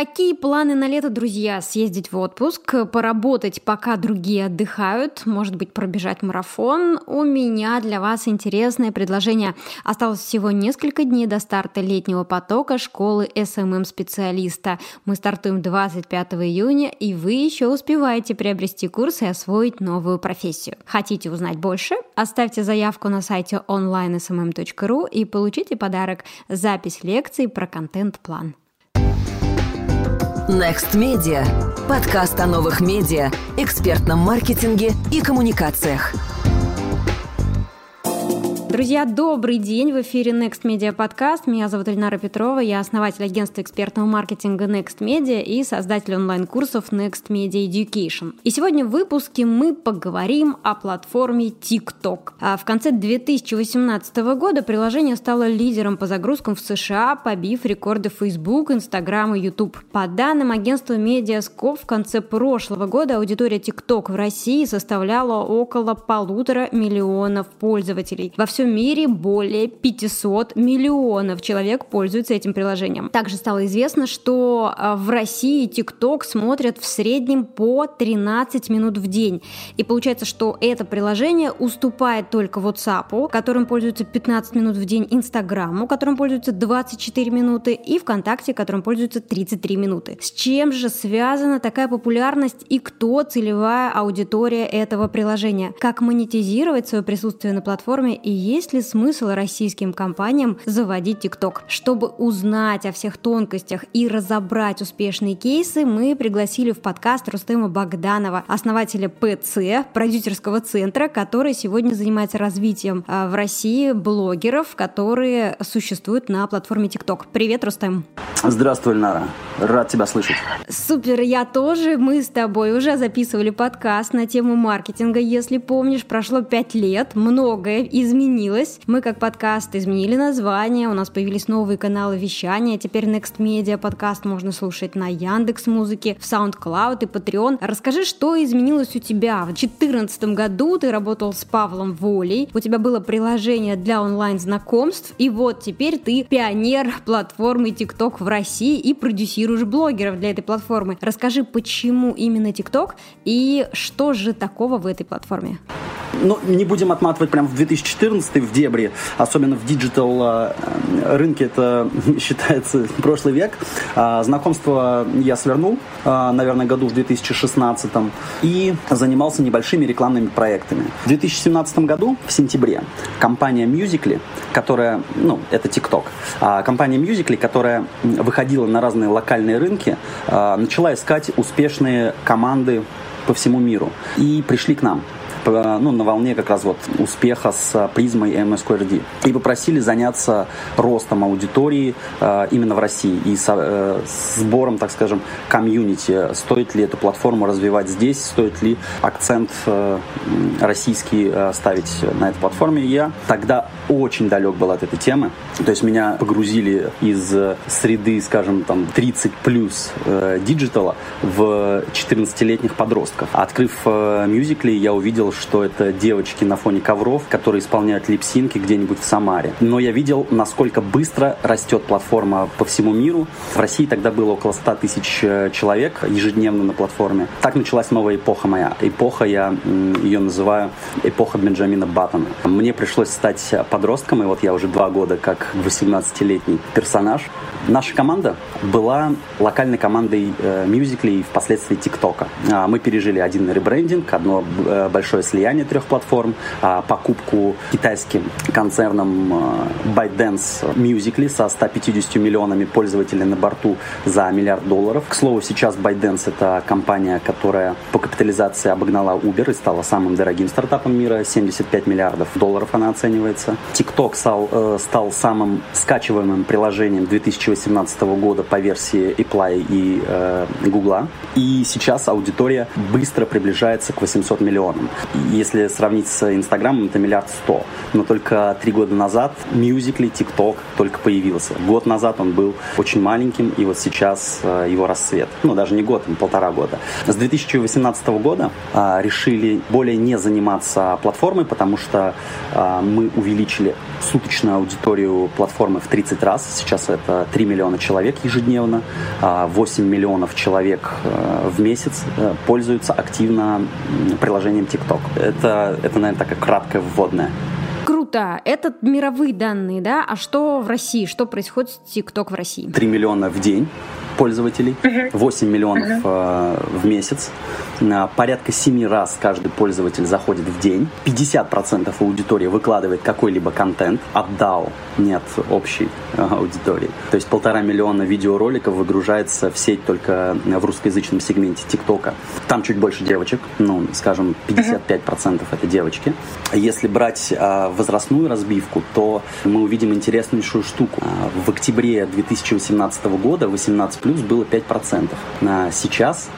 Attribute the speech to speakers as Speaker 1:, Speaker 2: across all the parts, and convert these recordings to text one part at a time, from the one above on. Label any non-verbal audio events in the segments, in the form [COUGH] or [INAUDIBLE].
Speaker 1: Какие планы на лето, друзья? Съездить в отпуск, поработать, пока другие отдыхают, может быть, пробежать марафон? У меня для вас интересное предложение. Осталось всего несколько дней до старта летнего потока школы SMM-специалиста. Мы стартуем 25 июня, и вы еще успеваете приобрести курс и освоить новую профессию. Хотите узнать больше? Оставьте заявку на сайте online.smm.ru и получите подарок – запись лекций про контент-план.
Speaker 2: Next Media. Подкаст о новых медиа, экспертном маркетинге и коммуникациях.
Speaker 1: Друзья, добрый день! В эфире Next Media Podcast. Меня зовут Эльнара Петрова. Я основатель агентства экспертного маркетинга Next Media и создатель онлайн-курсов Next Media Education. И сегодня в выпуске мы поговорим о платформе TikTok. А в конце 2018 года приложение стало лидером по загрузкам в США, побив рекорды Facebook, Instagram и YouTube. По данным агентства Mediascope, в конце прошлого года аудитория TikTok в России составляла около полутора миллионов пользователей. Во всем всем мире более 500 миллионов человек пользуются этим приложением. Также стало известно, что а, в России TikTok смотрят в среднем по 13 минут в день. И получается, что это приложение уступает только WhatsApp, которым пользуются 15 минут в день, Инстаграму, которым пользуются 24 минуты, и ВКонтакте, которым пользуются 33 минуты. С чем же связана такая популярность и кто целевая аудитория этого приложения? Как монетизировать свое присутствие на платформе и есть ли смысл российским компаниям заводить ТикТок? Чтобы узнать о всех тонкостях и разобрать успешные кейсы, мы пригласили в подкаст Рустема Богданова, основателя ПЦ, продюсерского центра, который сегодня занимается развитием а, в России блогеров, которые существуют на платформе ТикТок. Привет, Рустем.
Speaker 3: Здравствуй, Нара. Рад тебя слышать.
Speaker 1: Супер, я тоже. Мы с тобой уже записывали подкаст на тему маркетинга. Если помнишь, прошло пять лет, многое изменилось изменилось. Мы как подкаст изменили название, у нас появились новые каналы вещания. Теперь Next Media подкаст можно слушать на Яндекс Музыке, в SoundCloud и Patreon. Расскажи, что изменилось у тебя. В 2014 году ты работал с Павлом Волей, у тебя было приложение для онлайн-знакомств, и вот теперь ты пионер платформы TikTok в России и продюсируешь блогеров для этой платформы. Расскажи, почему именно TikTok и что же такого в этой платформе?
Speaker 3: Ну, не будем отматывать прямо в 2014 в дебри, особенно в digital э, рынке, это [LAUGHS] считается прошлый век. А, знакомство я свернул, а, наверное, году в 2016 и занимался небольшими рекламными проектами. В 2017 году, в сентябре, компания Musical.ly, которая, ну, это TikTok, а компания Musically, которая выходила на разные локальные рынки, начала искать успешные команды по всему миру и пришли к нам ну, на волне как раз вот успеха с призмой MSQRD. И попросили заняться ростом аудитории э, именно в России и э, сбором, так скажем, комьюнити. Стоит ли эту платформу развивать здесь, стоит ли акцент э, российский э, ставить на этой платформе. Я тогда очень далек был от этой темы. То есть меня погрузили из среды, скажем, там 30 плюс э, digital а в 14-летних подростков. Открыв э, Musical.ly, я увидел что это девочки на фоне ковров, которые исполняют lipsync и где-нибудь в Самаре. Но я видел, насколько быстро растет платформа по всему миру. В России тогда было около 100 тысяч э, человек ежедневно на платформе. Так началась новая эпоха моя. Эпоха, я ее называю эпоха Бенджамина Баттона. Мне пришлось стать подростком, и вот я уже два года как 18-летний персонаж. Наша команда была локальной командой э, и впоследствии ТикТока. А, мы пережили один ребрендинг, одно э, большое слияние трех платформ, а, покупку китайским концерном э, ByteDance Musical.ly со 150 миллионами пользователей на борту за миллиард долларов. К слову, сейчас ByteDance это компания, которая по капитализации обогнала Uber и стала самым дорогим стартапом мира. 75 миллиардов долларов она оценивается. TikTok стал, э, стал самым скачиваемым приложением 2000 2018 года по версии Apply и э, Google. И сейчас аудитория быстро приближается к 800 миллионам. Если сравнить с Инстаграмом, это миллиард сто. Но только три года назад Musical.ly, TikTok только появился. Год назад он был очень маленьким, и вот сейчас э, его рассвет. Ну, даже не год, полтора года. С 2018 года а, решили более не заниматься платформой, потому что а, мы увеличили суточную аудиторию платформы в 30 раз. Сейчас это 3 миллиона человек ежедневно, 8 а, миллионов человек э, в месяц э, пользуются активно приложением TikTok. Это, это наверное, такая краткая вводная.
Speaker 1: Круто. Это мировые данные, да? А что в России? Что происходит с TikTok в России?
Speaker 3: 3 миллиона в день пользователей, 8 миллионов э, в месяц. Э, порядка 7 раз каждый пользователь заходит в день. 50% аудитории выкладывает какой-либо контент от DAO, не от общей э, аудитории. То есть полтора миллиона видеороликов выгружается в сеть только в русскоязычном сегменте ТикТока. Там чуть больше девочек, ну, скажем, 55% это девочки. Если брать возрастную разбивку, то мы увидим интереснейшую штуку. В октябре 2018 года 18 плюс было 5%. А сейчас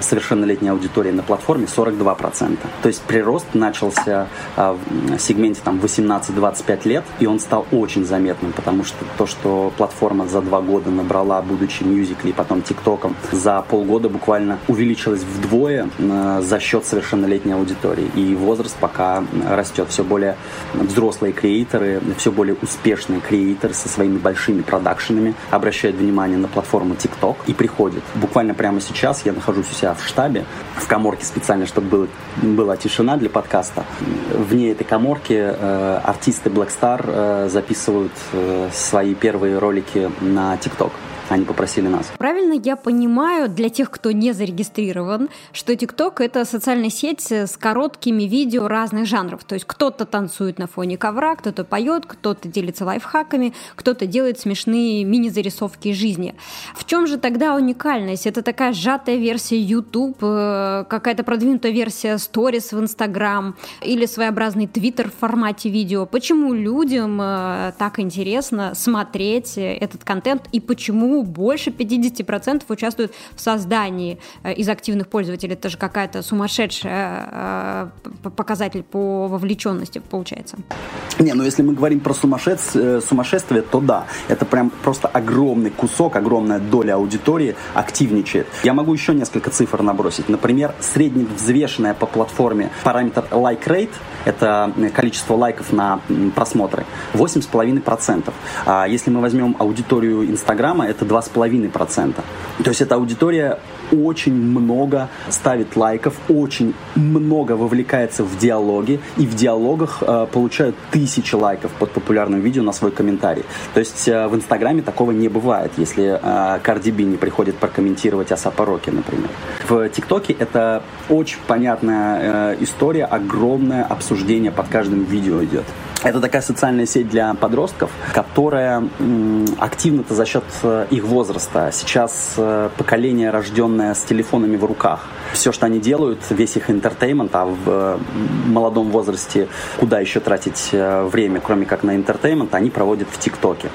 Speaker 3: совершеннолетняя аудитория на платформе 42%. То есть прирост начался а, в сегменте там 18-25 лет, и он стал очень заметным, потому что то, что платформа за два года набрала, будучи мюзикли потом тиктоком, за полгода буквально увеличилась вдвое за счет совершеннолетней аудитории. И возраст пока растет. Все более взрослые креаторы, все более успешные креаторы со своими большими продакшенами обращают внимание на платформу платформу TikTok и приходит. Буквально прямо сейчас я нахожусь у себя в штабе, в коморке специально, чтобы было, была тишина для подкаста. Вне этой коморки э, артисты Black э, записывают э, свои первые ролики на TikTok они попросили нас.
Speaker 1: Правильно я понимаю, для тех, кто не зарегистрирован, что TikTok — это социальная сеть с короткими видео разных жанров. То есть кто-то танцует на фоне ковра, кто-то поет, кто-то делится лайфхаками, кто-то делает смешные мини-зарисовки жизни. В чем же тогда уникальность? Это такая сжатая версия YouTube, э, какая-то продвинутая версия Stories в Instagram или своеобразный Twitter в формате видео. Почему людям э, так интересно смотреть этот контент и почему больше 50% участвуют в создании э, из активных пользователей. Это же какая-то сумасшедшая э, показатель по вовлеченности получается.
Speaker 3: Не, ну если мы говорим про сумасшествие, сумасшествие, то да, это прям просто огромный кусок, огромная доля аудитории активничает. Я могу еще несколько цифр набросить. Например, средневзвешенная по платформе параметр like rate, это количество лайков на просмотры, 8,5%. А если мы возьмем аудиторию Инстаграма, это 2,5%. То есть эта аудитория очень много ставит лайков, очень много вовлекается в диалоги, и в диалогах э, получают тысячи лайков под популярным видео на свой комментарий. То есть э, в Инстаграме такого не бывает, если э, Карди Би не приходит прокомментировать Асапа Роки, например. В ТикТоке это очень понятная э, история, огромное обсуждение под каждым видео идет. Это такая социальная сеть для подростков, которая активна-то за счет э, их возраста. Сейчас э, поколение, рожденное с телефонами в руках. Все, что они делают, весь их entertainment, а в э, молодом возрасте куда еще тратить время, кроме как на entertainment, они проводят в ТикТоке.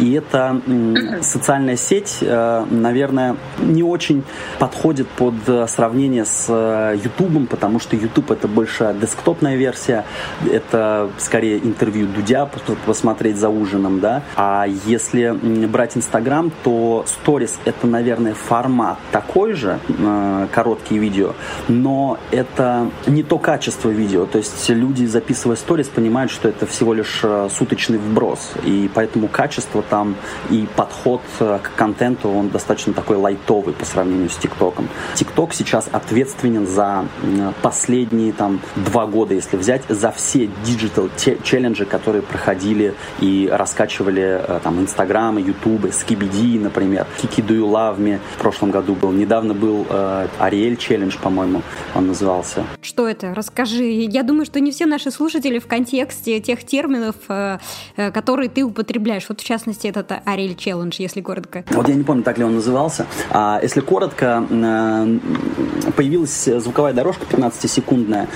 Speaker 3: И эта [CLEARS THROAT] социальная сеть, э, наверное, не очень подходит под э, сравнение с YouTube, э, потому что YouTube это больше десктопная версия, это скорее интервью Дудя посмотреть за ужином, да. А если брать Instagram, то Stories это, наверное, формат такой же, короткие видео, но это не то качество видео. То есть люди, записывая Stories, понимают, что это всего лишь суточный вброс, и поэтому качество там и подход э, к контенту, он достаточно такой лайтовый по сравнению с ТикТоком. ТикТок сейчас ответственен за последние там два года, если взять, за все digital челленджи, которые проходили и раскачивали э, там Инстаграмы, Ютубы, Скибиди, например, Kiki Do You Love Me в прошлом году был. Недавно был э, Ариэль челлендж, по-моему, он назывался.
Speaker 1: Что это? Расскажи. Я думаю, что не все наши слушатели в контексте тех терминов, э, которые ты употребляешь. Вот в частности, этот Ariel Challenge, если коротко?
Speaker 3: Вот я не помню, так ли он назывался. А, если коротко, э, появилась звуковая дорожка 15-секундная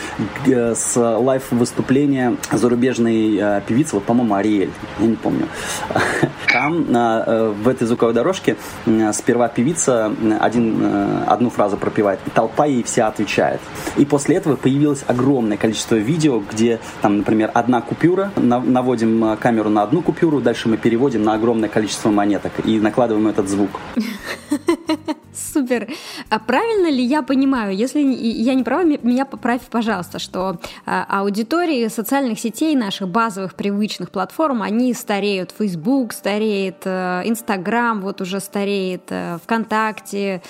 Speaker 3: с лайв-выступления зарубежных зарубежной э, певицы, вот, по-моему, Ариэль, я не помню. [LAUGHS] Там э, в этой звуковой дорожке сперва певица один, одну фразу пропевает, и толпа ей вся отвечает. И после этого появилось огромное количество видео, где, там, например, одна купюра, наводим камеру на одну купюру, дальше мы переводим на огромное количество монеток и накладываем этот звук. [LAUGHS]
Speaker 1: Супер. А правильно ли я понимаю, если я не права, меня поправь, пожалуйста, что а, аудитории социальных сетей, наших базовых привычных платформ, они стареют. Facebook стареет, э, Instagram вот уже стареет, э, ВКонтакте,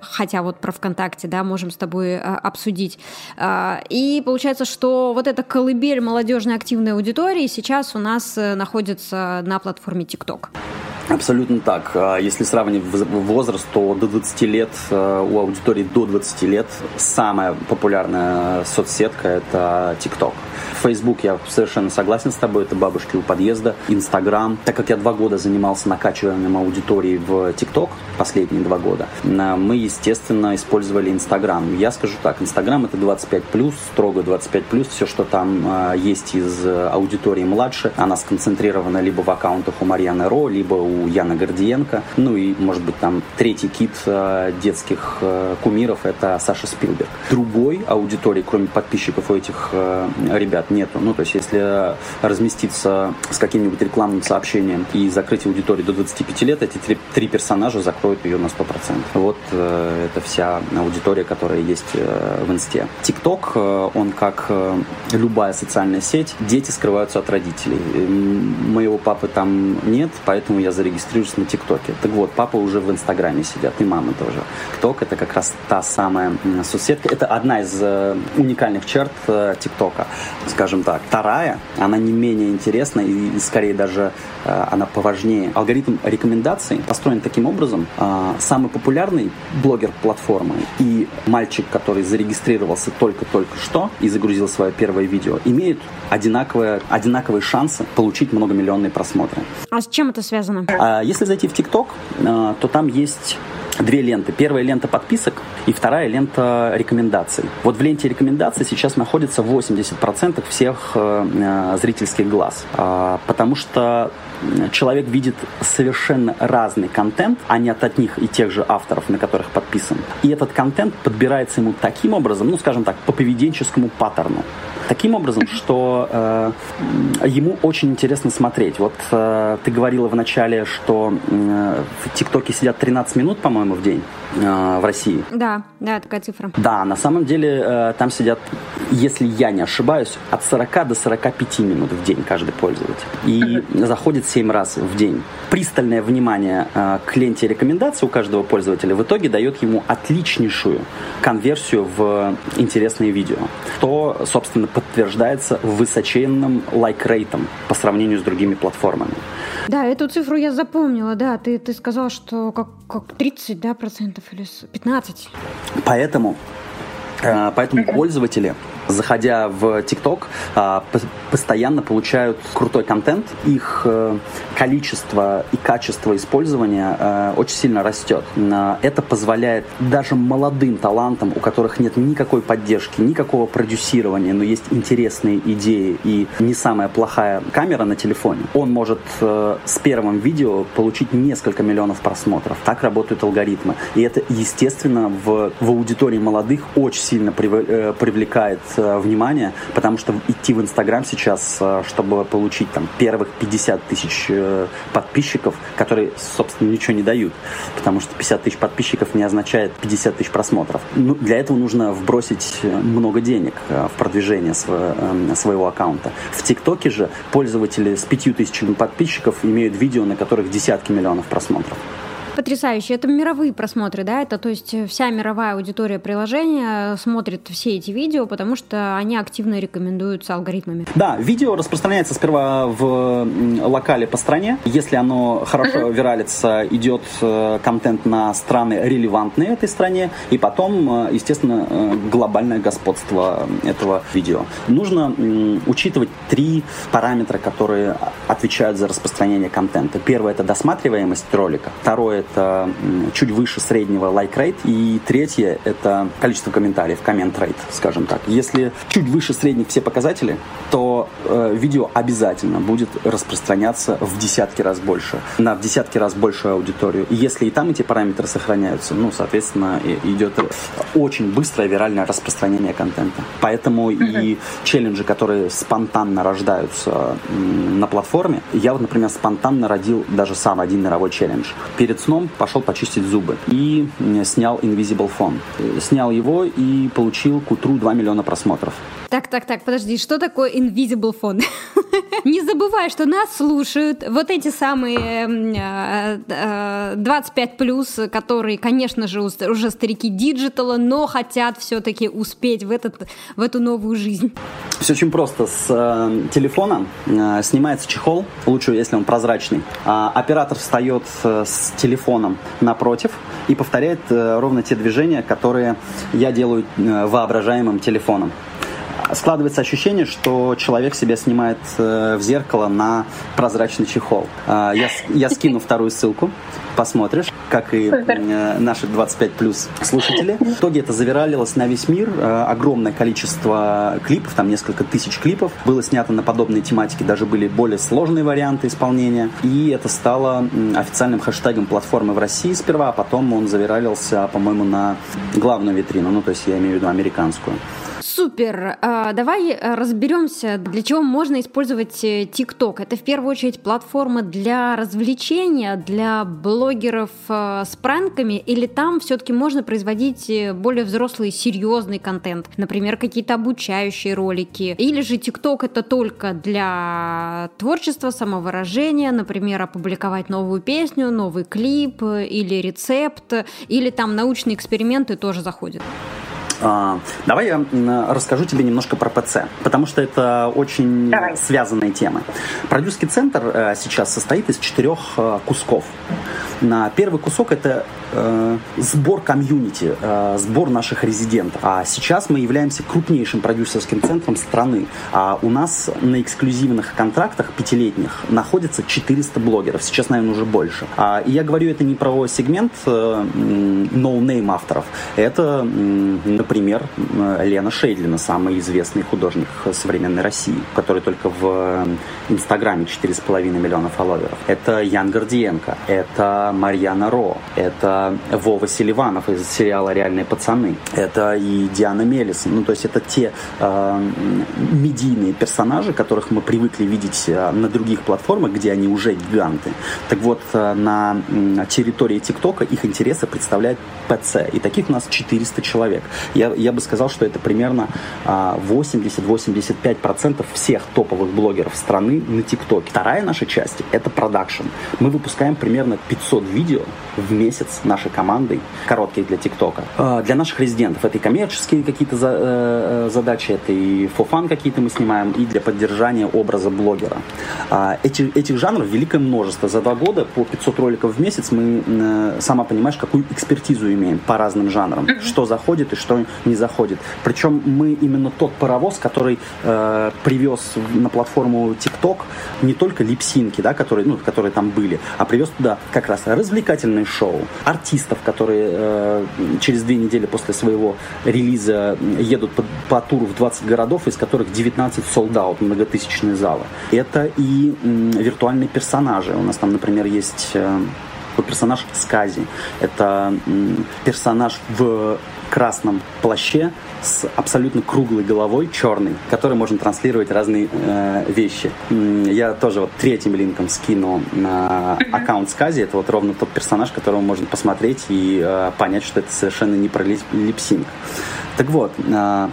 Speaker 1: хотя вот про ВКонтакте, да, можем с тобой обсудить. И получается, что вот эта колыбель молодежной активной аудитории сейчас у нас находится на платформе TikTok.
Speaker 3: Абсолютно так. Если сравнивать возраст, то до 20 лет, э, у аудитории до 20 лет самая популярная соцсетка – это TikTok. Facebook я совершенно согласен с тобой, это бабушки у подъезда. Инстаграм. Так как я два года занимался накачиванием аудитории в TikTok, последние два года, мы, естественно, использовали Инстаграм. Я скажу так, Инстаграм это 25+, строго 25+, все, что там э, есть из аудитории младше, она сконцентрирована либо в аккаунтах у Марьяны Ро, либо у Яна Гордиенко, ну и, может быть, там третий кит э, детских э, кумиров это Саша Спилберг. Другой аудитории, кроме подписчиков у этих ребят, нету. Ну, то есть, если разместиться с каким-нибудь рекламным сообщением и закрыть аудиторию до 25 лет, эти три персонажа закроют ее на 100%. Вот э, это вся аудитория, которая есть э, в инсте. ТикТок, э, он как э, любая социальная сеть, дети скрываются от родителей. Моего папы там нет, поэтому я зарегистрируюсь на ТикТоке. Так вот, папа уже в Инстаграме сидят, и мама тоже. ТикТок это как раз та самая соцсетка. Это одна из уникальных черт ТикТока скажем так. Вторая, она не менее интересна и скорее даже она поважнее. Алгоритм рекомендаций построен таким образом. Э, самый популярный блогер платформы и мальчик, который зарегистрировался только-только что и загрузил свое первое видео, имеют одинаковые, одинаковые шансы получить многомиллионные просмотры.
Speaker 1: А с чем это связано?
Speaker 3: А, если зайти в ТикТок, э, то там есть две ленты. Первая лента подписок и вторая лента рекомендаций. Вот в ленте рекомендаций сейчас находится 80% всех э, э, зрительских глаз, э, потому что человек видит совершенно разный контент, а не от одних и тех же авторов, на которых подписан. И этот контент подбирается ему таким образом, ну, скажем так, по поведенческому паттерну таким образом, что э, ему очень интересно смотреть. Вот э, ты говорила в начале, что э, в ТикТоке сидят 13 минут, по-моему, в день э, в России.
Speaker 1: Да, да, такая цифра.
Speaker 3: Да, на самом деле э, там сидят, если я не ошибаюсь, от 40 до 45 минут в день каждый пользователь. И заходит 7 раз в день. Пристальное внимание э, к ленте рекомендаций у каждого пользователя в итоге дает ему отличнейшую конверсию в интересные видео. То, собственно, подтверждается высоченным лайк-рейтом по сравнению с другими платформами.
Speaker 1: Да, эту цифру я запомнила, да. Ты, ты сказал, что как, как 30, да, процентов или 15.
Speaker 3: Поэтому, э, поэтому пользователи заходя в TikTok, а, постоянно получают крутой контент. Их э, количество и качество использования э, очень сильно растет. Это позволяет даже молодым талантам, у которых нет никакой поддержки, никакого продюсирования, но есть интересные идеи и не самая плохая камера на телефоне, он может э, с первым видео получить несколько миллионов просмотров. Так работают алгоритмы. И это, естественно, в, в аудитории молодых очень сильно привлекает Э, внимание, потому что идти в Инстаграм сейчас, э, чтобы получить там первых 50 тысяч э, подписчиков, которые, собственно, ничего не дают, потому что 50 тысяч подписчиков не означает 50 тысяч просмотров. Ну, для этого нужно вбросить много денег в продвижение своего аккаунта. В ТикТоке же пользователи с 5 тысячами подписчиков имеют видео, на которых десятки миллионов просмотров.
Speaker 1: Потрясающе. Это мировые просмотры, да? Это то есть вся мировая аудитория приложения смотрит все эти видео, потому что они активно рекомендуются алгоритмами.
Speaker 3: Да, видео распространяется сперва в локале по стране. Если оно хорошо uh-huh. виралится, идет э, контент на страны релевантные этой стране, и потом, э, естественно, э, глобальное господство этого видео. Нужно учитывать три параметра, которые отвечают за распространение контента. Первое – это досматриваемость ролика. Второе это чуть выше среднего like rate. И третье – это количество комментариев, comment rate, скажем так. Если чуть выше средних все показатели, то э, видео обязательно будет распространяться в десятки раз больше, на в десятки раз большую аудиторию. И если и там эти параметры сохраняются, ну, соответственно, идет очень быстрое виральное распространение контента. Поэтому и челленджи, которые спонтанно рождаются на платформе, я вот, например, спонтанно родил даже сам один мировой челлендж. Перед сном пошел почистить зубы и снял Invisible Phone. Снял его и получил к утру 2 миллиона просмотров.
Speaker 1: Так, так, так, подожди, что такое Invisible Phone? [LAUGHS] Не забывай, что нас слушают вот эти самые 25 плюс, которые, конечно же, уже старики digital а, но хотят все-таки успеть в, этот, в эту новую жизнь.
Speaker 3: Все очень просто. С э, телефона э, снимается чехол, лучше, если он прозрачный. А оператор встает э, с телефоном напротив и повторяет э, ровно те движения, которые я делаю э, воображаемым телефоном складывается ощущение, что человек себя снимает э, в зеркало на прозрачный чехол. Э, я, я скину [LAUGHS] вторую ссылку, посмотришь, как и э, наши 25 плюс слушатели. [LAUGHS] В итоге это завиралилось на весь мир. Э, огромное количество клипов, там несколько тысяч клипов. Было снято на подобные тематики, даже были более сложные варианты исполнения. И это стало официальным хэштегом платформы в России сперва, а потом он завиралился, по-моему, на главную витрину, ну то есть я имею в виду американскую.
Speaker 1: Супер. А, давай э, разберемся, для чего можно использовать ТикТок. Это в первую очередь платформа для развлечения, для блогеров э, с пранками, или там все-таки можно производить э, более взрослый, серьезный контент, например, какие-то обучающие ролики, или же ТикТок это только для творчества, самовыражения, например, опубликовать новую песню, новый клип или рецепт, или там научные эксперименты тоже заходят.
Speaker 3: А, давай я расскажу тебе немножко про ПЦ, потому что это очень Давай. связанные темы. Продюсерский центр э, сейчас состоит из четырех э, кусков. На первый кусок это э, сбор комьюнити, э, сбор наших резидентов. А сейчас мы являемся крупнейшим продюсерским центром страны. А у нас на эксклюзивных контрактах пятилетних находится 400 блогеров. Сейчас, наверное, уже больше. А, и я говорю это не про сегмент э, no-name авторов. Это, например, Лена Шейдлина, самый известный художник современной России, который только в Инстаграме 4,5 миллиона фолловеров. Это Ян Гордиенко, это Марьяна Ро, это Вова Селиванов из сериала «Реальные пацаны», это и Диана Мелисон. Ну, то есть это те э, медийные персонажи, которых мы привыкли видеть э, на других платформах, где они уже гиганты. Так вот, э, на территории ТикТока их интересы представляет ПЦ. И таких у нас 400 человек. Я, я бы сказал, что это примерно э, 80-85% всех топовых блогеров страны на ТикТоке. Вторая наша часть – это продакшн. Мы выпускаем примерно 500 500 видео в месяц нашей командой, коротких для ТикТока. А, для наших резидентов это и коммерческие какие-то за, э, задачи, это и фофан какие-то мы снимаем, и для поддержания образа блогера. А, эти, этих жанров великое множество. За два года по 500 роликов в месяц мы, э, сама понимаешь, какую экспертизу имеем по разным жанрам, что заходит и что не заходит. Причем мы именно тот паровоз, который э, привез на платформу ТикТок не только липсинки, да, которые, ну, которые там были, а привез туда как раз развлекательные шоу, артистов, которые э, через две недели после своего релиза едут по, по туру в 20 городов, из которых 19 sold out, многотысячные залы. Это и м, виртуальные персонажи. У нас там, например, есть э, персонаж Скази. Это персонаж в красном плаще с абсолютно круглой головой, черный, который можно транслировать разные э, вещи. Я тоже вот третьим линком скину на аккаунт Скази. Это вот ровно тот персонаж, которого можно посмотреть и э, понять, что это совершенно не про липсинг. Так вот, э,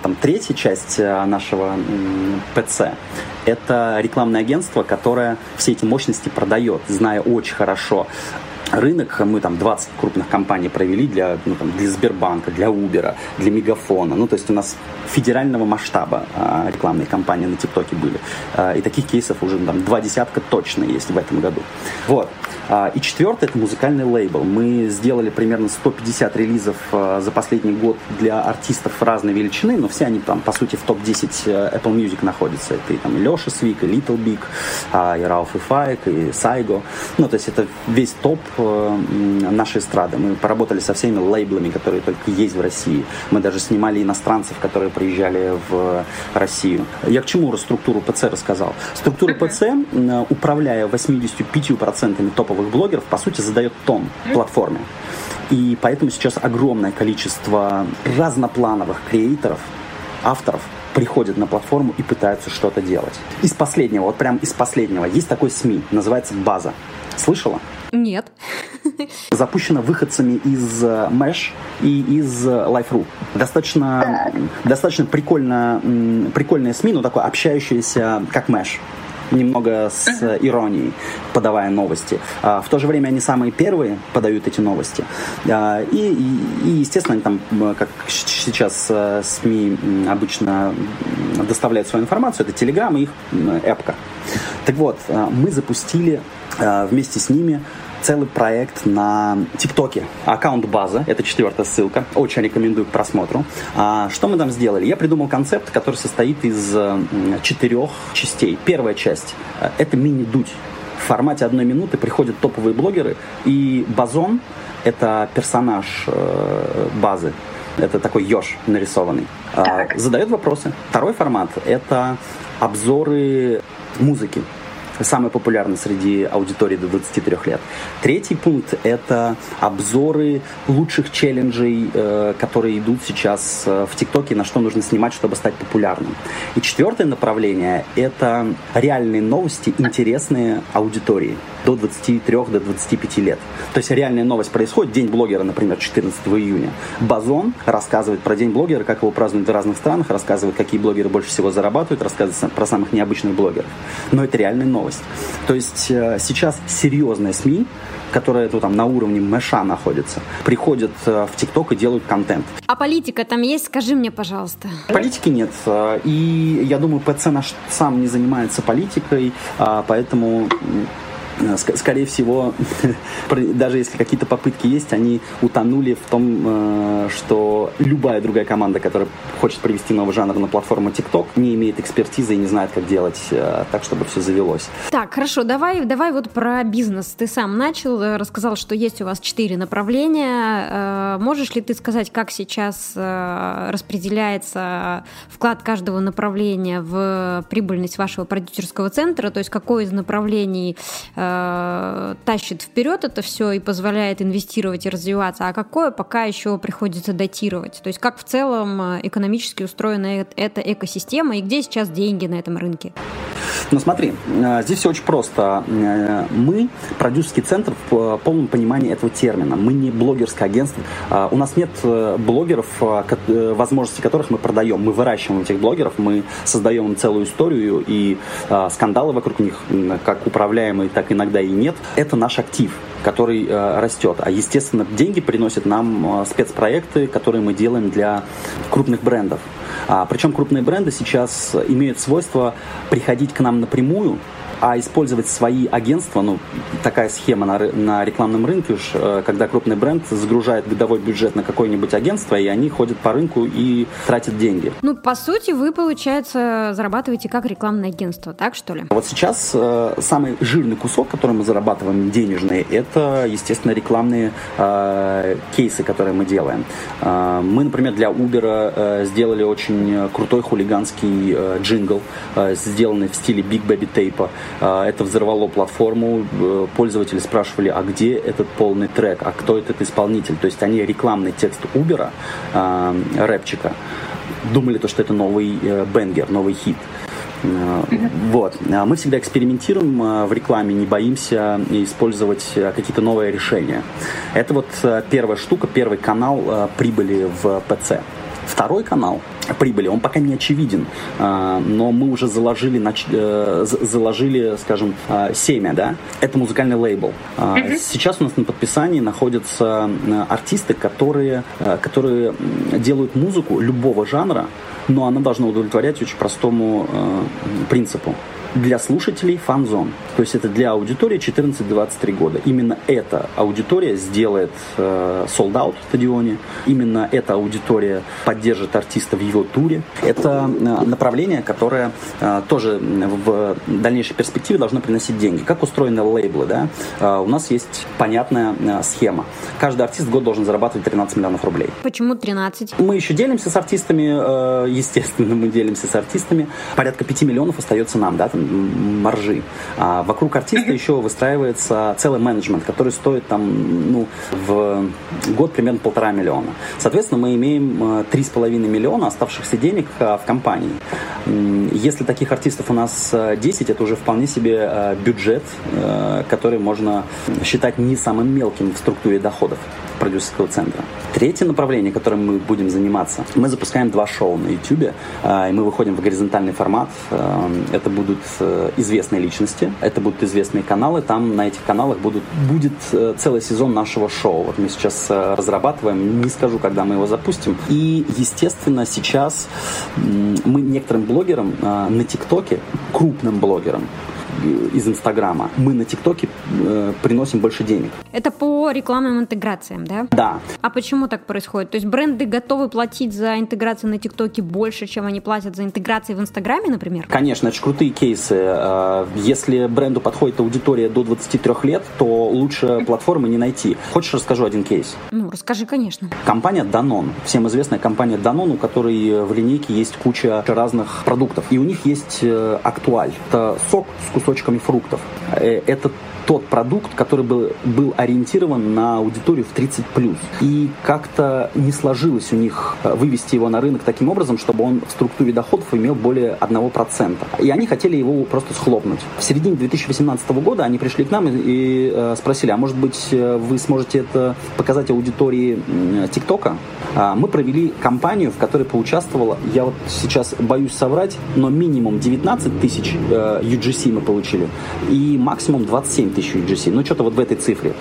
Speaker 3: там третья часть э, нашего э, ПЦ это рекламное агентство, которое все эти мощности продает, зная очень хорошо рынок, мы там 20 крупных компаний провели для, ну, там, для Сбербанка, для Uber, для Мегафона. Ну, то есть у нас федерального масштаба а, рекламные кампании на ТикТоке были. А, и таких кейсов уже там два десятка точно есть в этом году. Вот. А, и четвертое это музыкальный лейбл. Мы сделали примерно 150 релизов а, за последний год для артистов разной величины, но все они там, по сути, в топ-10 э, Apple Music находятся. Это и там и Леша Свик, и Little Big, а, и Рауф и Файк, и Сайго. Ну, то есть это весь топ нашей эстрады. Мы поработали со всеми лейблами, которые только есть в России. Мы даже снимали иностранцев, которые приезжали в Россию. Я к чему структуру ПЦ рассказал? Структура ПЦ, управляя 85% топовых блогеров, по сути, задает тон платформе. И поэтому сейчас огромное количество разноплановых креаторов, авторов приходят на платформу и пытаются что-то делать. Из последнего, вот прям из последнего, есть такой СМИ, называется «База». Слышала?
Speaker 1: Нет.
Speaker 3: Запущена выходцами из Mesh э, и из э, Life.ru. Достаточно, достаточно прикольно, прикольная СМИ, но такое общающееся, как Mesh немного с иронией, подавая новости. А, в то же время они самые первые подают эти новости. А, и, и, и естественно, там, как сейчас э, СМИ обычно доставляют свою информацию, это Telegram и их эпка. Так вот, э, мы запустили вместе с ними целый проект на ТикТоке. Аккаунт база, это четвертая ссылка. Очень рекомендую к просмотру. А, что мы там сделали? Я придумал концепт, который состоит из четырех частей. Первая часть – это мини-дуть. В формате одной минуты приходят топовые блогеры, и Базон – это персонаж э, базы. Это такой еж нарисованный. А, задает вопросы. Второй формат – это обзоры музыки самый популярный среди аудитории до 23 лет. Третий пункт – это обзоры лучших челленджей, э, которые идут сейчас э, в ТикТоке, на что нужно снимать, чтобы стать популярным. И четвертое направление – это реальные новости, интересные аудитории до 23 до 25 лет. То есть реальная новость происходит, День блогера, например, 14 июня. Базон рассказывает про День блогера, как его празднуют в разных странах, рассказывает, какие блогеры больше всего зарабатывают, рассказывает про самых необычных блогеров. Но это реальная новость. То есть э, сейчас серьезные СМИ, которые ну, там на уровне мэша находятся, приходят э, в ТикТок и делают контент.
Speaker 1: А политика там есть? Скажи мне, пожалуйста.
Speaker 3: Политики нет. Э, и я думаю, ПЦ наш сам не занимается политикой, а поэтому скорее всего, [LAUGHS] даже если какие-то попытки есть, они утонули в том, э, что любая другая команда, которая хочет привести новый жанр на платформу TikTok, не имеет экспертизы и не знает, как делать э, так, чтобы все завелось.
Speaker 1: Так, хорошо, давай, давай вот про бизнес. Ты сам начал, рассказал, что есть у вас четыре направления. Можешь ли ты сказать, как сейчас распределяется вклад каждого направления в прибыльность вашего продюсерского центра? То есть какое из направлений э, тащит вперед это все и позволяет инвестировать и развиваться, а какое пока еще приходится датировать. То есть как в целом э, экономически устроена эта экосистема и где сейчас деньги на этом рынке?
Speaker 3: Ну смотри, э, здесь все очень просто. Э, мы продюсерский центр в полном понимании этого термина. Мы не блогерское агентство. У нас нет блогеров, возможности которых мы продаем. Мы выращиваем этих блогеров, мы создаем целую историю и скандалы вокруг них, как управляемые, так и иногда и нет, это наш актив который э, растет. А, естественно, деньги приносят нам э, спецпроекты, которые мы делаем для крупных брендов. А, причем крупные бренды сейчас имеют свойство приходить к нам напрямую, а использовать свои агентства, ну, такая схема на, на рекламном рынке уж, э, когда крупный бренд загружает годовой бюджет на какое-нибудь агентство, и они ходят по рынку и тратят деньги.
Speaker 1: Ну, по сути, вы, получается, зарабатываете как рекламное агентство, так что ли?
Speaker 3: Вот сейчас э, самый жирный кусок, который мы зарабатываем денежный, это, естественно, рекламные э, кейсы, которые мы делаем. Э, мы, например, для Uber э, сделали очень крутой хулиганский э, джингл, э, сделанный в стиле Big Baby Tape. А, это взорвало платформу, э, пользователи спрашивали, а где этот полный трек, а кто этот исполнитель. То есть они рекламный текст Uber, а, рэпчика, думали, то, что это новый э, бенгер, новый хит. Э, вот. А мы всегда экспериментируем в рекламе, не боимся использовать какие-то новые решения. Это вот первая штука, первый канал прибыли в ПЦ. Второй канал прибыли, он пока не очевиден, а, но мы уже заложили, э, заложили, скажем, а, семя, да, это музыкальный лейбл. А, сейчас у нас на подписании находятся артисты, которые, которые делают музыку любого жанра, но она должна удовлетворять очень простому принципу. Для слушателей фан-зон. То есть это для аудитории 14-23 года. Именно эта аудитория сделает э, sold out в стадионе. Именно эта аудитория поддержит артиста в его туре. Это э, направление, которое э, тоже в дальнейшей перспективе должно приносить деньги. Как устроены лейблы, да? Э, у нас есть понятная э, схема. Каждый артист в год должен зарабатывать 13 миллионов рублей.
Speaker 1: Почему 13?
Speaker 3: Мы еще делимся с артистами, э, естественно, мы делимся с артистами. Порядка 5 миллионов остается нам, да, маржи. А вокруг артиста [LAUGHS] еще выстраивается целый менеджмент, который стоит там, ну, в год примерно полтора миллиона. Соответственно, мы имеем 3,5 миллиона оставшихся денег в компании. Если таких артистов у нас 10, это уже вполне себе бюджет, который можно считать не самым мелким в структуре доходов продюсерского центра. Третье направление, которым мы будем заниматься, мы запускаем два шоу на YouTube, и мы выходим в горизонтальный формат. Это будут э, известные личности, это будут известные каналы, там на этих каналах будут, будет э, целый сезон нашего шоу. Вот мы сейчас э, разрабатываем, не скажу, когда мы его запустим. И, естественно, сейчас мы некоторым блогерам на ТикТоке, крупным блогерам, из Инстаграма, мы на ТикТоке э, приносим больше денег.
Speaker 1: Это по рекламным интеграциям, да?
Speaker 3: Да.
Speaker 1: А почему так происходит? То есть бренды готовы платить за интеграцию на ТикТоке больше, чем они платят за интеграции в Инстаграме, например?
Speaker 3: Конечно, это же крутые кейсы. Э, если бренду подходит аудитория до 23 лет, то лучше платформы не найти. Хочешь, расскажу один кейс?
Speaker 1: Ну, расскажи, конечно.
Speaker 3: Компания Danone. Всем известная компания Danone, у которой в линейке есть куча разных продуктов. И у них есть э, актуаль. Это сок с кусочками фруктов. Это тот продукт, который был, был ориентирован на аудиторию в 30 плюс. И как-то не сложилось у них э, вывести его на рынок таким образом, чтобы он в структуре доходов имел более 1%. И они хотели его просто схлопнуть. В середине 2018 года они пришли к нам и, и э, спросили, а может быть э, вы сможете это показать аудитории ТикТока? А, мы провели кампанию, в которой поучаствовало, я вот сейчас боюсь соврать, но минимум 19 тысяч UGC мы получили и максимум 27 тысяч UGC. Ну, что-то вот в этой цифре.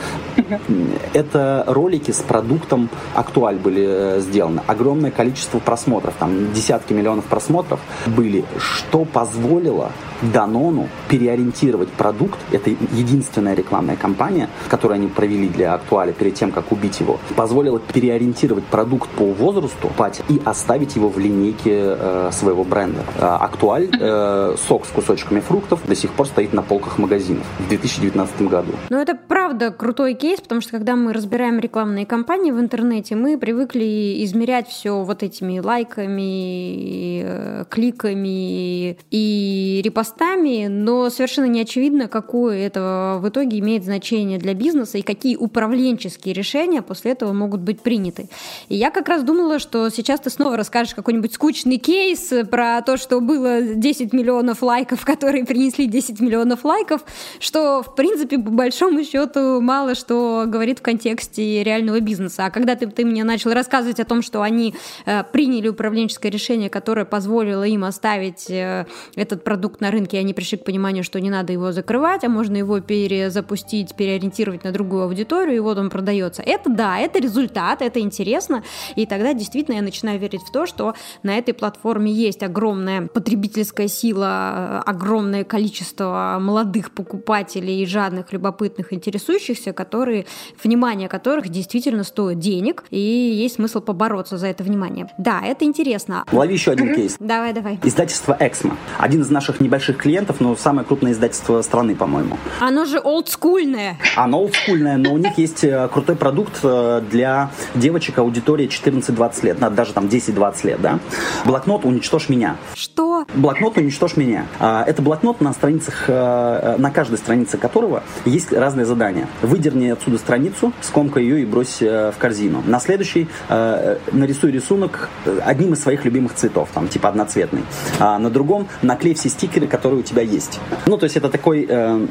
Speaker 3: Это ролики с продуктом актуаль были э, сделаны. Огромное количество просмотров, там десятки миллионов просмотров были, что позволило Данону переориентировать продукт. Это единственная рекламная кампания, которую они провели для актуали перед тем, как убить его. Позволила переориентировать продукт по возрасту пати и оставить его в линейке э, своего бренда. Актуаль, э, сок с кусочками фруктов до сих пор стоит на полках магазинов в 2019 году.
Speaker 1: Ну, это правда крутой кейс, потому что когда мы разбираем рекламные кампании в интернете, мы привыкли измерять все вот этими лайками, э, кликами и репостами постами, но совершенно не очевидно, какое это в итоге имеет значение для бизнеса и какие управленческие решения после этого могут быть приняты. И я как раз думала, что сейчас ты снова расскажешь какой-нибудь скучный кейс про то, что было 10 миллионов лайков, [LAUGHS] которые принесли 10 миллионов лайков, что, в принципе, по большому счету мало что говорит в контексте реального бизнеса. А когда ты, ты мне начал рассказывать о том, что они э, приняли управленческое решение, которое позволило им оставить э, этот продукт на рынке, рынке, они пришли к пониманию, что не надо его закрывать, а можно его перезапустить, переориентировать на другую аудиторию, и вот он продается. Это да, это результат, это интересно, и тогда действительно я начинаю верить в то, что на этой платформе есть огромная потребительская сила, огромное количество молодых покупателей, жадных, любопытных, интересующихся, которые, внимание которых действительно стоит денег, и есть смысл побороться за это внимание. Да, это интересно.
Speaker 3: Лови еще один кейс.
Speaker 1: Давай, давай.
Speaker 3: Издательство «Эксмо». Один из наших небольших больших клиентов, но самое крупное издательство страны, по-моему.
Speaker 1: Оно же олдскульное.
Speaker 3: Оно олдскульное, но у них есть э, крутой продукт э, для девочек аудитории 14-20 лет, даже там 10-20 лет, да. Блокнот «Уничтожь меня».
Speaker 1: Что?
Speaker 3: Блокнот «Уничтожь меня». А, это блокнот на страницах, э, на каждой странице которого есть разные задания. Выдерни отсюда страницу, скомкай ее и брось в корзину. На следующий нарисуй рисунок одним из своих любимых цветов, там типа одноцветный. А на другом наклей все стикеры, который у тебя есть. Ну, то есть это такой э,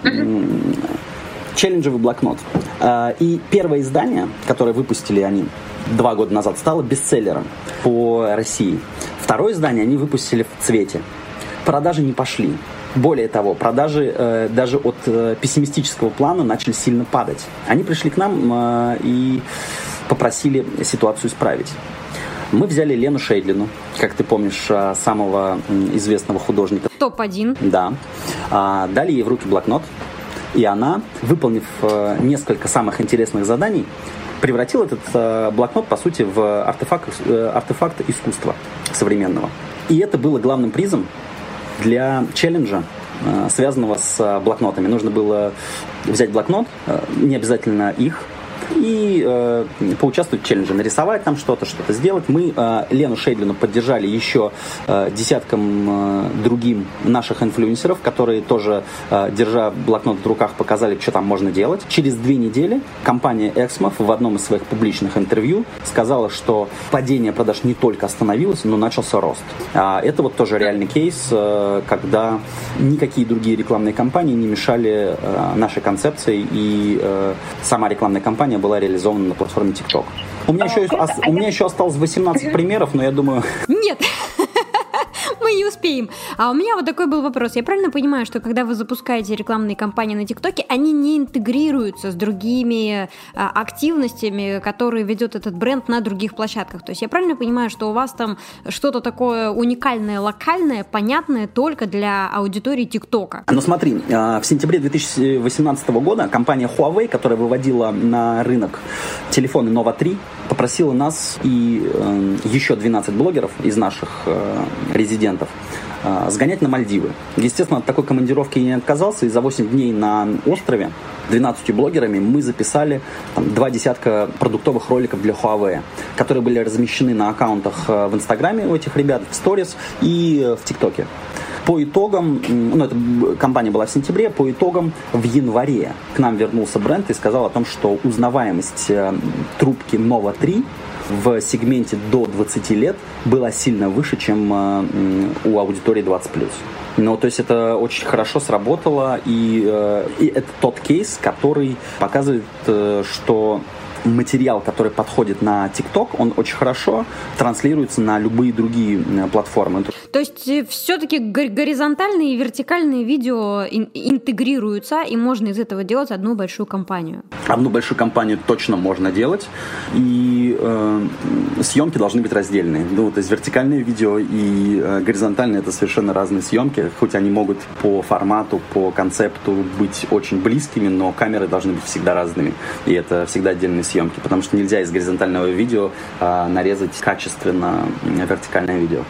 Speaker 3: челленджевый блокнот. Э, и первое издание, которое выпустили они два года назад, стало бестселлером по России. Второе издание они выпустили в цвете. Продажи не пошли. Более того, продажи э, даже от э, пессимистического плана начали сильно падать. Они пришли к нам э, и попросили ситуацию исправить. Мы взяли Лену Шейдлину, как ты помнишь, самого известного художника.
Speaker 1: Топ-1.
Speaker 3: Да. А, дали ей в руки блокнот, и она, выполнив несколько самых интересных заданий, превратила этот блокнот, по сути, в артефакт, артефакт искусства современного. И это было главным призом для челленджа, связанного с блокнотами. Нужно было взять блокнот, не обязательно их, и э, поучаствовать в челлендже, нарисовать там что-то, что-то сделать. Мы э, Лену Шейдлину поддержали еще э, десятком э, другим наших инфлюенсеров, которые тоже, э, держа блокнот в руках, показали, что там можно делать. Через две недели компания Exmov в одном из своих публичных интервью сказала, что падение продаж не только остановилось, но начался рост. А это вот тоже реальный кейс, э, когда никакие другие рекламные кампании не мешали э, нашей концепции, и э, сама рекламная кампания компания была реализована на платформе TikTok. У меня, еще, у меня еще осталось 18 примеров, но я думаю... [LAUGHS]
Speaker 1: Нет, [LAUGHS] мы не успеем. А у меня вот такой был вопрос. Я правильно понимаю, что когда вы запускаете рекламные кампании на ТикТоке, они не интегрируются с другими а, активностями, которые ведет этот бренд на других площадках? То есть я правильно понимаю, что у вас там что-то такое уникальное, локальное, понятное только для аудитории ТикТока?
Speaker 3: Ну смотри, а, в сентябре 2018 года компания Huawei, которая выводила на рынок телефоны Nova 3, попросила нас и э, еще 12 блогеров из наших э, резидентов э, сгонять на Мальдивы. Естественно, от такой командировки я не отказался, и за 8 дней на острове 12 блогерами мы записали там, два десятка продуктовых роликов для Huawei, которые были размещены на аккаунтах э, в Инстаграме у этих ребят, в Сторис и э, в ТикТоке. По итогам, ну, эта компания была в сентябре, по итогам в январе к нам вернулся бренд и сказал о том, что узнаваемость э, трубки Nova 3 в сегменте до 20 лет была сильно выше, чем э, у аудитории 20+. Ну, то есть это очень хорошо сработало, и, э, и это тот кейс, который показывает, что материал, который подходит на TikTok, он очень хорошо транслируется на любые другие платформы.
Speaker 1: То есть э, все-таки горизонтальные и вертикальные видео интегрируются, и можно из этого делать одну большую компанию?
Speaker 3: Одну большую компанию точно можно делать, и э, съемки должны быть раздельные. Ну, то есть вертикальные видео и э, горизонтальные это совершенно разные съемки, хоть они могут по формату, по концепту быть очень близкими, но камеры должны быть всегда разными, и это всегда отдельные съемки, потому что нельзя из горизонтального видео э, нарезать качественно вертикальное видео.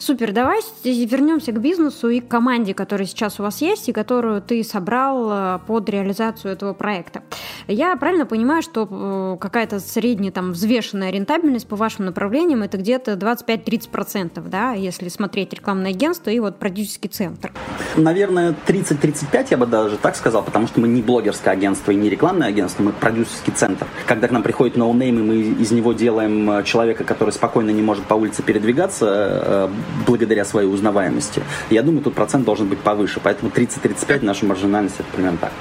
Speaker 1: Супер, давай вернемся к бизнесу и к команде, которая сейчас у вас есть и которую ты собрал э, под реализацию этого проекта. Я правильно понимаю, что э, какая-то средняя там взвешенная рентабельность по вашим направлениям это где-то 25-30%, да, если смотреть рекламное агентство и вот продюсерский центр?
Speaker 3: Наверное, 30-35 я бы даже так сказал, потому что мы не блогерское агентство и не рекламное агентство, мы продюсерский центр. Когда к нам приходит no name, и мы из него делаем э, человека, который спокойно не может по улице передвигаться, благодаря своей узнаваемости. Я думаю, тут процент должен быть повыше, поэтому 30-35 наша маржинальность это примерно так.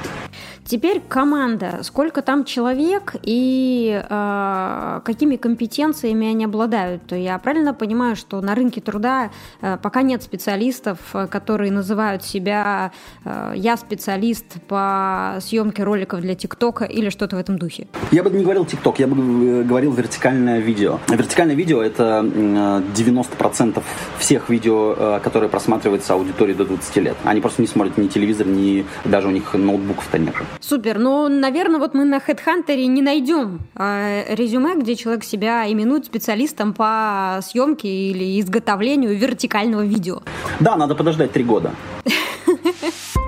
Speaker 1: Теперь команда. Сколько там человек и э, какими компетенциями они обладают? Я правильно понимаю, что на рынке труда э, пока нет специалистов, которые называют себя э, «я специалист по съемке роликов для ТикТока» или что-то в этом духе?
Speaker 3: Я бы не говорил ТикТок, я бы э, говорил вертикальное видео. Вертикальное видео — это 90% всех видео, э, которые просматриваются аудиторией до 20 лет. Они просто не смотрят ни телевизор, ни даже у них ноутбуков-то нет.
Speaker 1: Супер. Ну, наверное, вот мы на HeadHunter не найдем э, резюме, где человек себя именует специалистом по съемке или изготовлению вертикального видео.
Speaker 3: Да, надо подождать три года. [LAUGHS]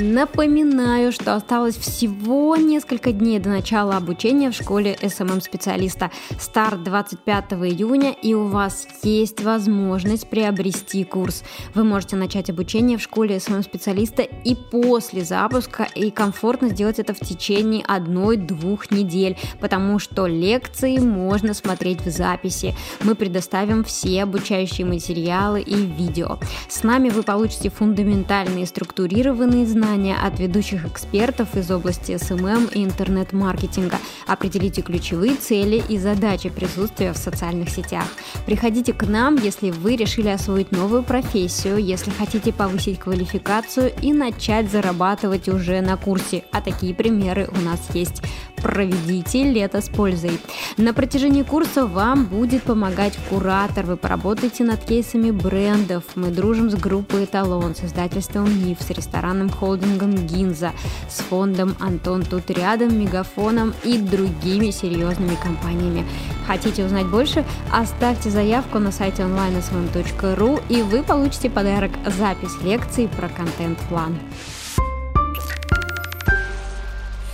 Speaker 1: Напоминаю, что осталось всего несколько дней до начала обучения в школе SMM-специалиста. Старт 25 июня, и у вас есть возможность приобрести курс. Вы можете начать обучение в школе SMM-специалиста и после запуска, и комфортно сделать это в течение одной-двух недель, потому что лекции можно смотреть в записи. Мы предоставим все обучающие материалы и видео. С нами вы получите фундаментальные структурированные знания, знания от ведущих экспертов из области SMM и интернет-маркетинга. Определите ключевые цели и задачи присутствия в социальных сетях. Приходите к нам, если вы решили освоить новую профессию, если хотите повысить квалификацию и начать зарабатывать уже на курсе. А такие примеры у нас есть. Проведите лето с пользой. На протяжении курса вам будет помогать куратор. Вы поработаете над кейсами брендов. Мы дружим с группой «Эталон», с издательством «Миф», с ресторанным холдингом «Гинза», с фондом «Антон тут рядом», «Мегафоном» и другими серьезными компаниями. Хотите узнать больше? Оставьте заявку на сайте onlinesmm.ru и вы получите подарок запись лекции про контент-план.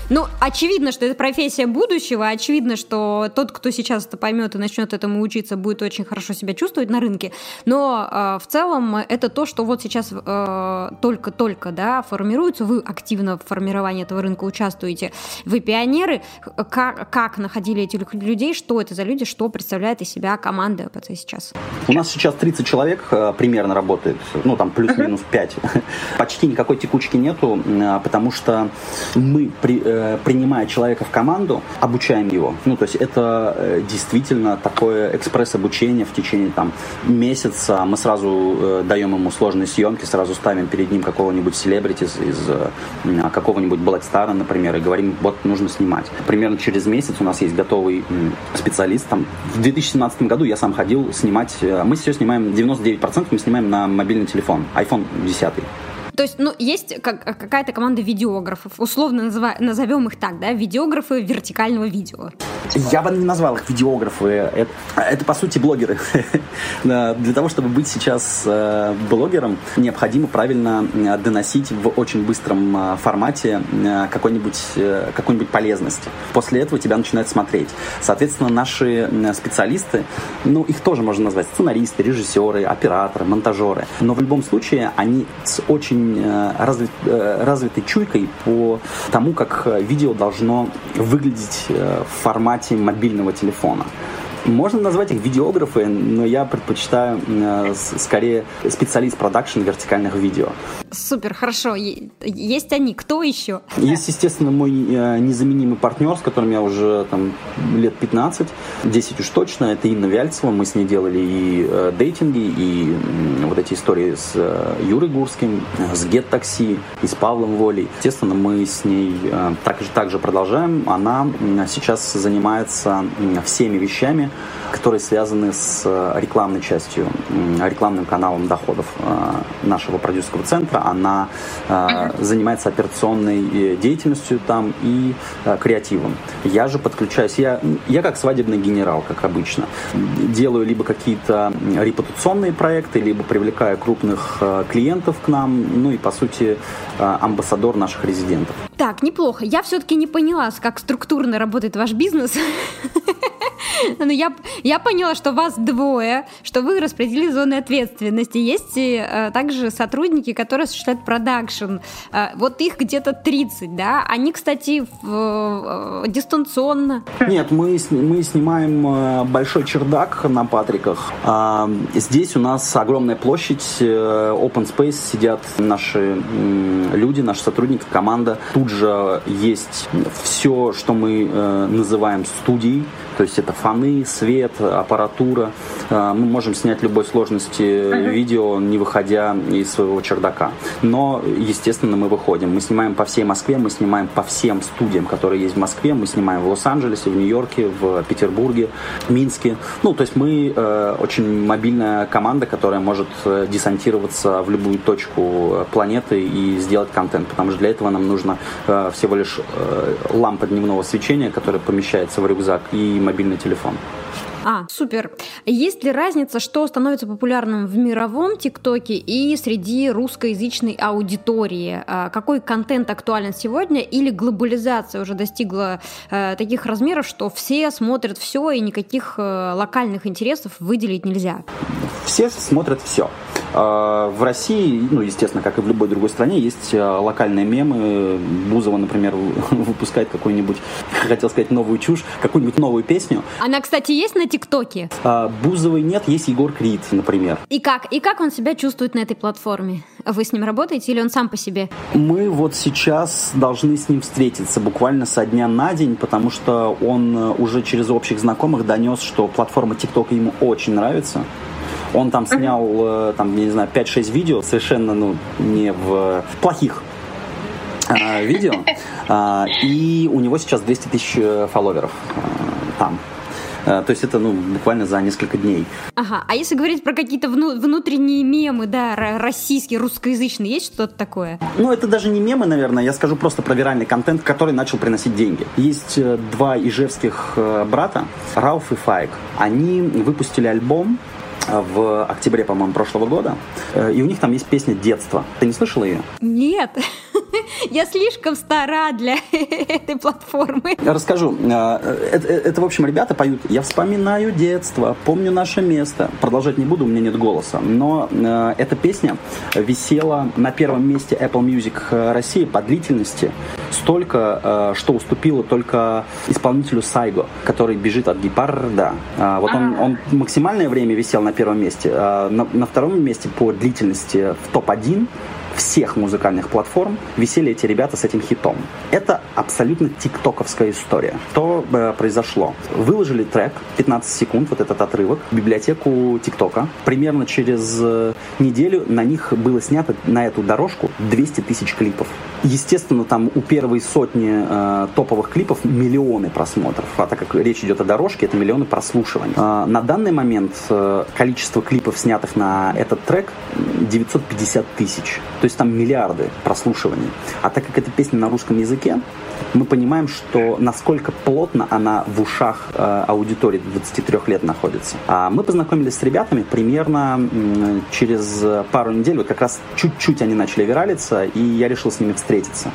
Speaker 1: Ну, очевидно, что это профессия будущего, очевидно, что тот, кто сейчас это поймет и начнет этому учиться, будет очень хорошо себя чувствовать на рынке. Но э, в целом это то, что вот сейчас э, только-только да, формируется, вы активно в формировании этого рынка участвуете. Вы пионеры. Как, как находили этих людей, что это за люди, что представляет из себя команда АПЦ сейчас?
Speaker 3: У нас сейчас 30 человек э, примерно работает, ну там плюс-минус 5. [LAUGHS] Почти никакой текучки нету, э, потому что мы при, Э, принимая человека в команду, обучаем его. Ну, то есть это э, действительно такое экспресс-обучение в течение там месяца. Мы сразу э, даем ему сложные съемки, сразу ставим перед ним какого-нибудь селебрити из, из какого-нибудь Blackstar, например, и говорим, вот нужно снимать. Примерно через месяц у нас есть готовый специалист. Там, в 2017 году я сам ходил снимать, мы все снимаем, 99% мы снимаем на мобильный телефон, iPhone 10.
Speaker 1: То есть, ну, есть как, какая-то команда видеографов, условно назва, назовем их так, да, видеографы вертикального видео.
Speaker 3: Я бы не назвал их видеографы. Это, это по сути, блогеры. [LAUGHS] Для того, чтобы быть сейчас э, блогером, необходимо правильно э, доносить в очень быстром э, формате какой-нибудь какую нибудь полезность. После этого тебя начинают смотреть. Соответственно, наши специалисты, ну, их тоже можно назвать сценаристы, режиссеры, операторы, монтажеры. Но в любом случае они с очень очень э, развит, э, развитой чуйкой по тому, как видео должно выглядеть э, в формате мобильного телефона. Можно назвать их видеографы, но я предпочитаю э, скорее специалист продакшн вертикальных видео.
Speaker 1: Супер, хорошо. Есть они. Кто еще?
Speaker 3: Есть, естественно, мой э, незаменимый партнер, с которым я уже там лет 15, 10 уж точно. Это Инна Вяльцева. Мы с ней делали и э, дейтинги, и вот эти истории с э, Юрой Гурским, с Get Taxi, и с Павлом Волей. Естественно, мы с ней э, так же, так же продолжаем. Она сейчас занимается всеми вещами, которые связаны с э, рекламной частью, рекламным каналом доходов э, нашего продюсерского центра. Она э, занимается операционной деятельностью там и креативом. Я же подключаюсь, я, я как свадебный генерал, как обычно. Делаю либо какие-то репутационные проекты, либо привлекаю крупных клиентов к нам, ну и, по сути, амбассадор наших резидентов.
Speaker 1: Так, неплохо. Я все-таки не поняла, как структурно работает ваш бизнес. [LAUGHS] [LAUGHS] Но я, я поняла, что вас двое, что вы распределили зоны ответственности. Есть э, также сотрудники, которые осуществляют продакшн. Э, вот их где-то 30, да? Они, кстати, в, э, дистанционно.
Speaker 3: Нет, мы, мы снимаем э, большой чердак на Патриках. А, здесь у нас огромная площадь, э, open space, сидят наши люди, наши сотрудники, команда. Тут же есть все, что мы э, называем студией, то есть это фоны, свет, аппаратура. А, мы можем снять любой сложности uh-huh. видео, не выходя из своего чердака. Но, естественно, мы выходим. Мы снимаем по всей Москве, мы снимаем по всем студиям, которые есть в Москве. Мы снимаем в Лос-Анджелесе, в Нью-Йорке, в Петербурге, Минске. Ну, то есть мы э, очень мобильная команда, которая может э, десантироваться в любую точку планеты и сделать контент. Потому что для этого нам нужно э, всего лишь э, лампа дневного свечения, которая помещается в рюкзак, и мобильный телефон.
Speaker 1: А, супер. Есть ли разница, что становится популярным в мировом ТикТоке и среди русскоязычной аудитории? А, какой контент актуален сегодня или глобализация уже достигла э, таких размеров, что все смотрят все и никаких э, локальных интересов выделить нельзя?
Speaker 3: Все смотрят все. А, в России, ну, естественно, как и в любой другой стране, есть а, локальные мемы. Бузова, например, [LAUGHS] выпускает какую-нибудь, хотел сказать, новую чушь, какую-нибудь новую песню.
Speaker 1: Она, кстати, есть на ТикТоке?
Speaker 3: А, Бузовой нет, есть Егор Крид, например.
Speaker 1: И как? И как он себя чувствует на этой платформе? Вы с ним работаете или он сам по себе?
Speaker 3: Мы вот сейчас должны с ним встретиться буквально со дня на день, потому что он э, уже через общих знакомых донес, что платформа ТикТок ему очень нравится. Он там снял, э, там, я не знаю, 5-6 видео совершенно, ну, не в плохих э, [LAUGHS] видео, э, и у него сейчас 200 тысяч э, фолловеров там. То есть это ну, буквально за несколько дней.
Speaker 1: Ага, а если говорить про какие-то вну- внутренние мемы, да, российские, русскоязычные, есть что-то такое?
Speaker 3: Ну, это даже не мемы, наверное, я скажу просто про виральный контент, который начал приносить деньги. Есть два ижевских брата, Рауф и Файк. Они выпустили альбом в октябре, по-моему, прошлого года. И у них там есть песня «Детство». Ты не слышала ее?
Speaker 1: Нет. [LAUGHS] Я слишком стара для [LAUGHS] этой платформы.
Speaker 3: Расскажу. Это, это, в общем, ребята поют «Я вспоминаю детство, помню наше место». Продолжать не буду, у меня нет голоса. Но э, эта песня висела на первом месте Apple Music России по длительности столько, э, что уступила только исполнителю Сайго, который бежит от гепарда. Э, вот он, он максимальное время висел на первом месте. Э, на, на втором месте по длительности в топ-1 всех музыкальных платформ висели эти ребята с этим хитом. Это абсолютно тиктоковская история. Что э, произошло? Выложили трек, 15 секунд, вот этот отрывок, в библиотеку тиктока. Примерно через э, неделю на них было снято, на эту дорожку, 200 тысяч клипов. Естественно, там у первой сотни э, топовых клипов миллионы просмотров. А так как речь идет о дорожке, это миллионы прослушиваний. Э, на данный момент э, количество клипов, снятых на этот трек, 950 тысяч. То есть там миллиарды прослушиваний. А так как эта песня на русском языке, мы понимаем, что насколько плотно она в ушах э, аудитории 23 лет находится. А мы познакомились с ребятами примерно м, через пару недель, вот как раз чуть-чуть они начали виралиться, и я решил с ними встретиться.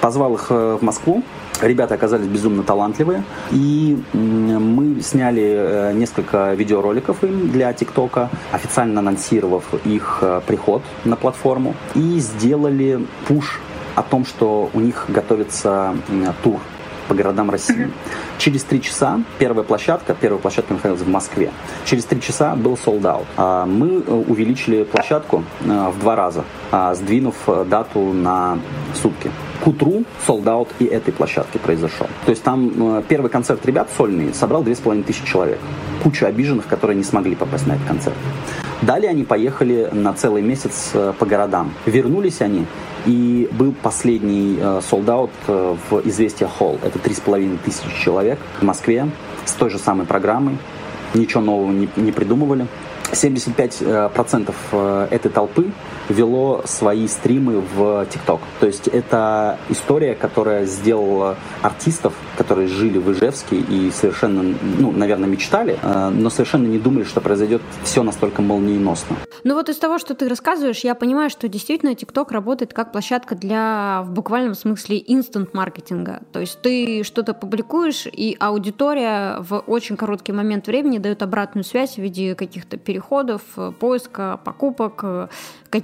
Speaker 3: Позвал их э, в Москву, Ребята оказались безумно талантливые, и мы сняли э, несколько видеороликов им для ТикТока, официально анонсировав их э, приход на платформу, и сделали пуш о том, что у них готовится тур по городам России. Через три часа первая площадка, первая площадка находилась в Москве. Через три часа был sold out. А, мы э, увеличили площадку в два раза, а, сдвинув дату на сутки к утру солдат и этой площадки произошел. То есть там э, первый концерт ребят сольный собрал 2500 человек. Куча обиженных, которые не смогли попасть на этот концерт. Далее они поехали на целый месяц э, по городам. Вернулись они, и был последний солдат э, в «Известия Холл». Это 3,5 тысячи человек в Москве с той же самой программой. Ничего нового не, не придумывали. 75% э, этой толпы вело свои стримы в ТикТок. То есть это история, которая сделала артистов, которые жили в Ижевске и совершенно, ну, наверное, мечтали, э, но совершенно не думали, что произойдет все настолько молниеносно.
Speaker 1: Ну вот из того, что ты рассказываешь, я понимаю, что действительно ТикТок работает как площадка для, в буквальном смысле, инстант-маркетинга. То есть ты что-то публикуешь, и аудитория в очень короткий момент времени дает обратную связь в виде каких-то переходов, поиска, покупок,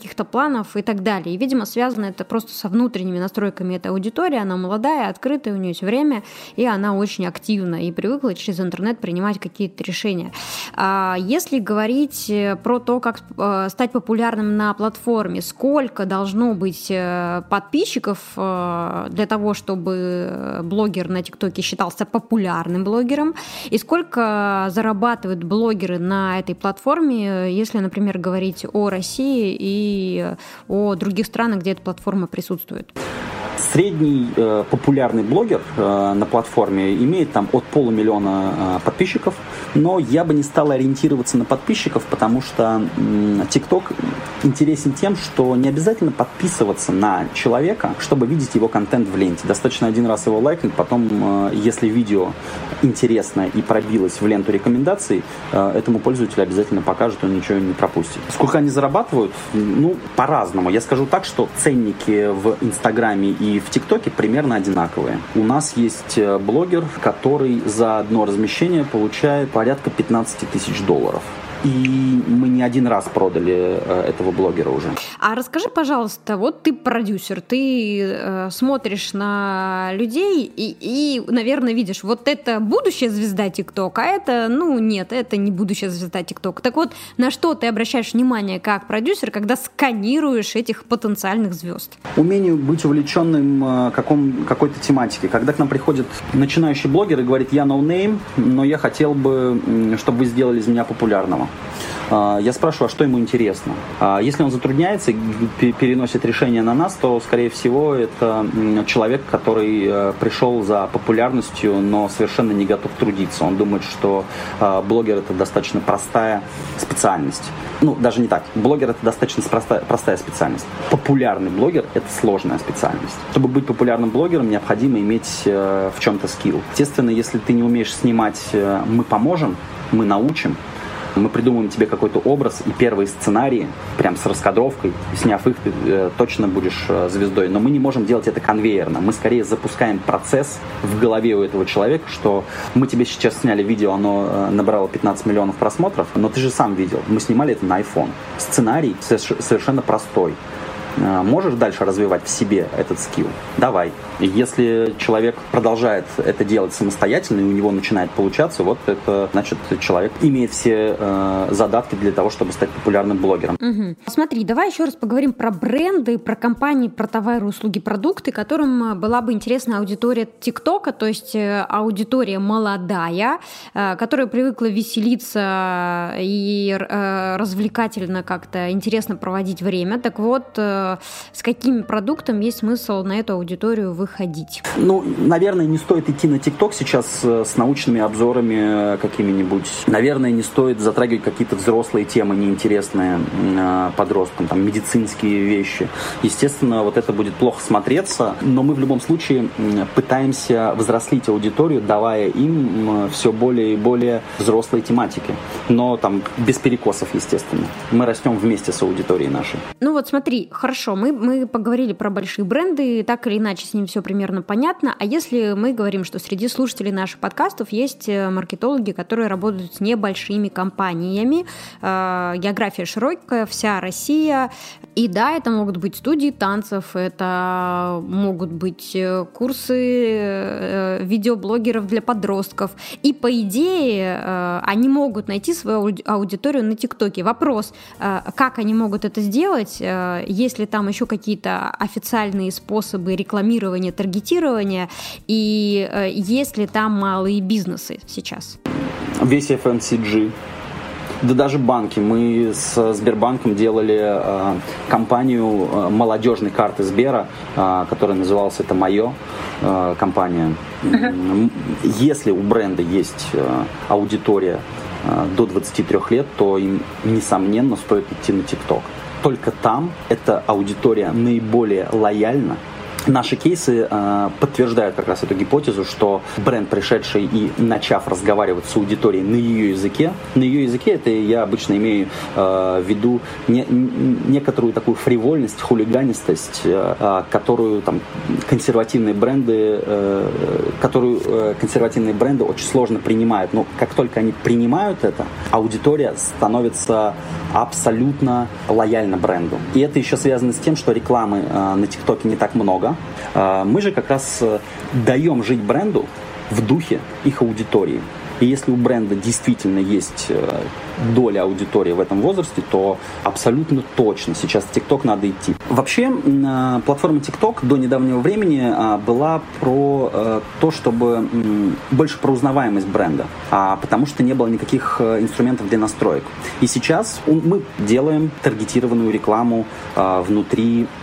Speaker 1: каких-то планов и так далее. И, видимо, связано это просто со внутренними настройками этой аудитории. Она молодая, открытая, у нее есть время, и она очень активна и привыкла через интернет принимать какие-то решения. А если говорить э, про то, как э, стать популярным на платформе, сколько должно быть э, подписчиков для того, чтобы блогер на ТикТоке считался популярным блогером, и сколько зарабатывают блогеры на этой платформе, если, например, говорить о России и и о других странах, где эта платформа присутствует.
Speaker 3: Средний э, популярный блогер э, на платформе имеет там от полумиллиона э, подписчиков, но я бы не стал ориентироваться на подписчиков, потому что э, TikTok интересен тем, что не обязательно подписываться на человека, чтобы видеть его контент в ленте. Достаточно один раз его лайкнуть, потом, э, если видео интересно и пробилось в ленту рекомендаций, э, этому пользователю обязательно покажет, он ничего не пропустит. Сколько они зарабатывают? Ну, по-разному. Я скажу так, что ценники в Инстаграме и в ТикТоке примерно одинаковые. У нас есть э, блогер, который за одно размещение получает порядка 15 тысяч долларов. И мы не один раз продали э, этого блогера уже.
Speaker 1: А расскажи, пожалуйста, вот ты продюсер, ты э, смотришь на людей и, и, наверное, видишь, вот это будущая звезда ТикТок, а это, ну, нет, это не будущая звезда ТикТок. Так вот, на что ты обращаешь внимание как продюсер, когда сканируешь этих потенциальных звезд?
Speaker 3: Умение быть увлеченным э, каком, какой-то тематике. Когда к нам приходит начинающий блогер и говорит, я no name, но я хотел бы, чтобы вы сделали из меня популярного А, я спрашиваю, а что ему интересно? А, если он затрудняется переносит решение на нас, то, скорее всего, это человек, который э, пришел за популярностью, но совершенно не готов трудиться. Он думает, что а, блогер это достаточно простая специальность. Ну, даже не так. Блогер это достаточно простая, простая специальность. Популярный блогер это сложная специальность. Чтобы быть популярным блогером, необходимо иметь э, в чем-то скилл. Естественно, если ты не умеешь снимать, э, мы поможем, мы научим, мы придумаем тебе какой-то образ и первые сценарии, прям с раскадровкой, сняв их, ты э, точно будешь э, звездой. Но мы не можем делать это конвейерно. Мы скорее запускаем процесс в голове у этого человека, что мы тебе сейчас сняли видео, оно э, набрало 15 миллионов просмотров, но ты же сам видел. Мы снимали это на iPhone. Сценарий совершенно простой. Э, можешь дальше развивать в себе этот скилл? Давай. Если человек продолжает это делать самостоятельно, и у него начинает получаться, вот это значит, человек имеет все э, задатки для того, чтобы стать популярным блогером.
Speaker 1: Угу. Смотри, давай еще раз поговорим про бренды, про компании, про товары, услуги, продукты, которым э, была бы интересна аудитория ТикТока, то есть э, аудитория молодая, э, которая привыкла веселиться и развлекательно как-то интересно проводить время. Так вот, с какими продуктами есть смысл на эту аудиторию выходить?
Speaker 3: Ну, наверное, не стоит идти на ТикТок сейчас э, с научными обзорами э, какими-нибудь. Наверное, не стоит затрагивать какие-то взрослые темы неинтересные э, подросткам, там, медицинские вещи. Естественно, вот это будет плохо смотреться, но мы в любом случае пытаемся взрослить аудиторию, давая им все более и более взрослые тематики. Но там без перекосов, естественно. Мы растем вместе с аудиторией нашей.
Speaker 1: Ну вот смотри, хорошо, мы, мы поговорили про большие бренды, так или иначе с ним все примерно понятно. А если мы говорим, что среди слушателей наших подкастов есть э, маркетологи, которые работают с небольшими компаниями, э, география широкая, вся Россия, и да, это могут быть студии танцев, это могут быть э, курсы э, видеоблогеров для подростков. И по идее э, они могут найти свою аудиторию на ТикТоке. Вопрос, э, как они могут это сделать, э, если там еще какие-то официальные способы рекламирования, таргетирования, и э, есть ли там малые бизнесы сейчас?
Speaker 3: Весь FMCG, да даже банки. Мы с Сбербанком делали э, компанию э, молодежной карты Сбера, э, которая называлась «Это мое» э, компания. Uh-huh. Если у бренда есть э, аудитория э, до 23 лет, то им, несомненно, стоит идти на ТикТок только там эта аудитория наиболее лояльна Наши кейсы э, подтверждают как раз эту гипотезу, что бренд, пришедший и начав разговаривать с аудиторией на ее языке, на ее языке это я обычно имею э, в виду не, некоторую такую фривольность, хулиганистость, э, э, которую там консервативные бренды, э, которую э, консервативные бренды очень сложно принимают. Но как только они принимают это, аудитория становится абсолютно лояльна бренду. И это еще связано с тем, что рекламы э, на ТикТоке не так много, а, мы же как раз э, даем жить бренду в духе их аудитории. И если у бренда действительно есть э, доля аудитории в этом возрасте, то абсолютно точно сейчас в TikTok надо идти. Вообще, э, платформа TikTok до недавнего времени а, была про то, чтобы больше про узнаваемость бренда, а потому что не было никаких инструментов для настроек. И сейчас мы делаем таргетированную рекламу внутри Э,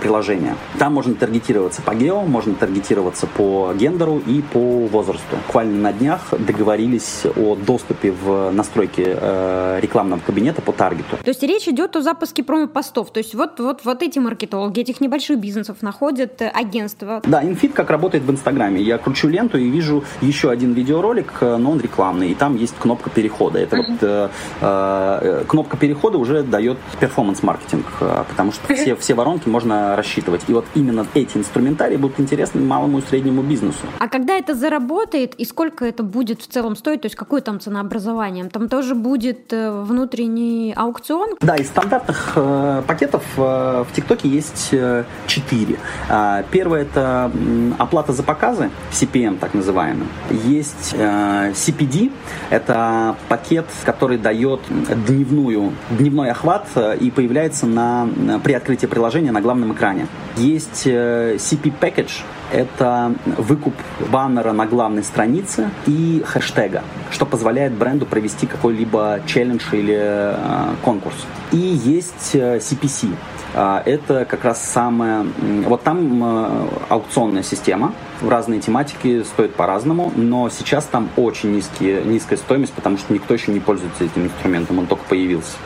Speaker 3: приложения. Там можно таргетироваться по гео, можно таргетироваться по гендеру и по возрасту. Буквально на днях договорились о доступе в настройки э, рекламного кабинета по таргету.
Speaker 1: То есть речь идет о запуске промо-постов. То есть вот, вот, вот эти маркетологи этих небольших бизнесов находят э, агентство.
Speaker 3: Да, инфит как работает в Инстаграме. Я кручу ленту и вижу еще один видеоролик, э, но он рекламный, и там есть кнопка перехода. Это uh-huh. вот э, э, кнопка перехода уже дает перформанс-маркетинг, потому что все, все воронки можно рассчитывать. И вот именно эти инструментарии будут интересны малому и среднему бизнесу.
Speaker 1: А когда это заработает и сколько это будет в целом стоить, то есть какое там ценообразование? Там тоже будет э, внутренний аукцион?
Speaker 3: Да, из стандартных э, пакетов э, в ТикТоке есть э, четыре. Э, первое это оплата за показы, CPM так называемый. Есть э, CPD, это пакет, который дает дневную, дневной охват э, и появляется на, при открытии приложения на главном экране. Есть CP Package, это выкуп баннера на главной странице и хэштега, что позволяет бренду провести какой-либо челлендж или э, конкурс. И есть CPC. Э, это как раз самое... Вот там э, аукционная система, в разные тематики стоит по-разному, но сейчас там очень низкие, низкая стоимость, потому что никто еще не пользуется этим инструментом, он только появился.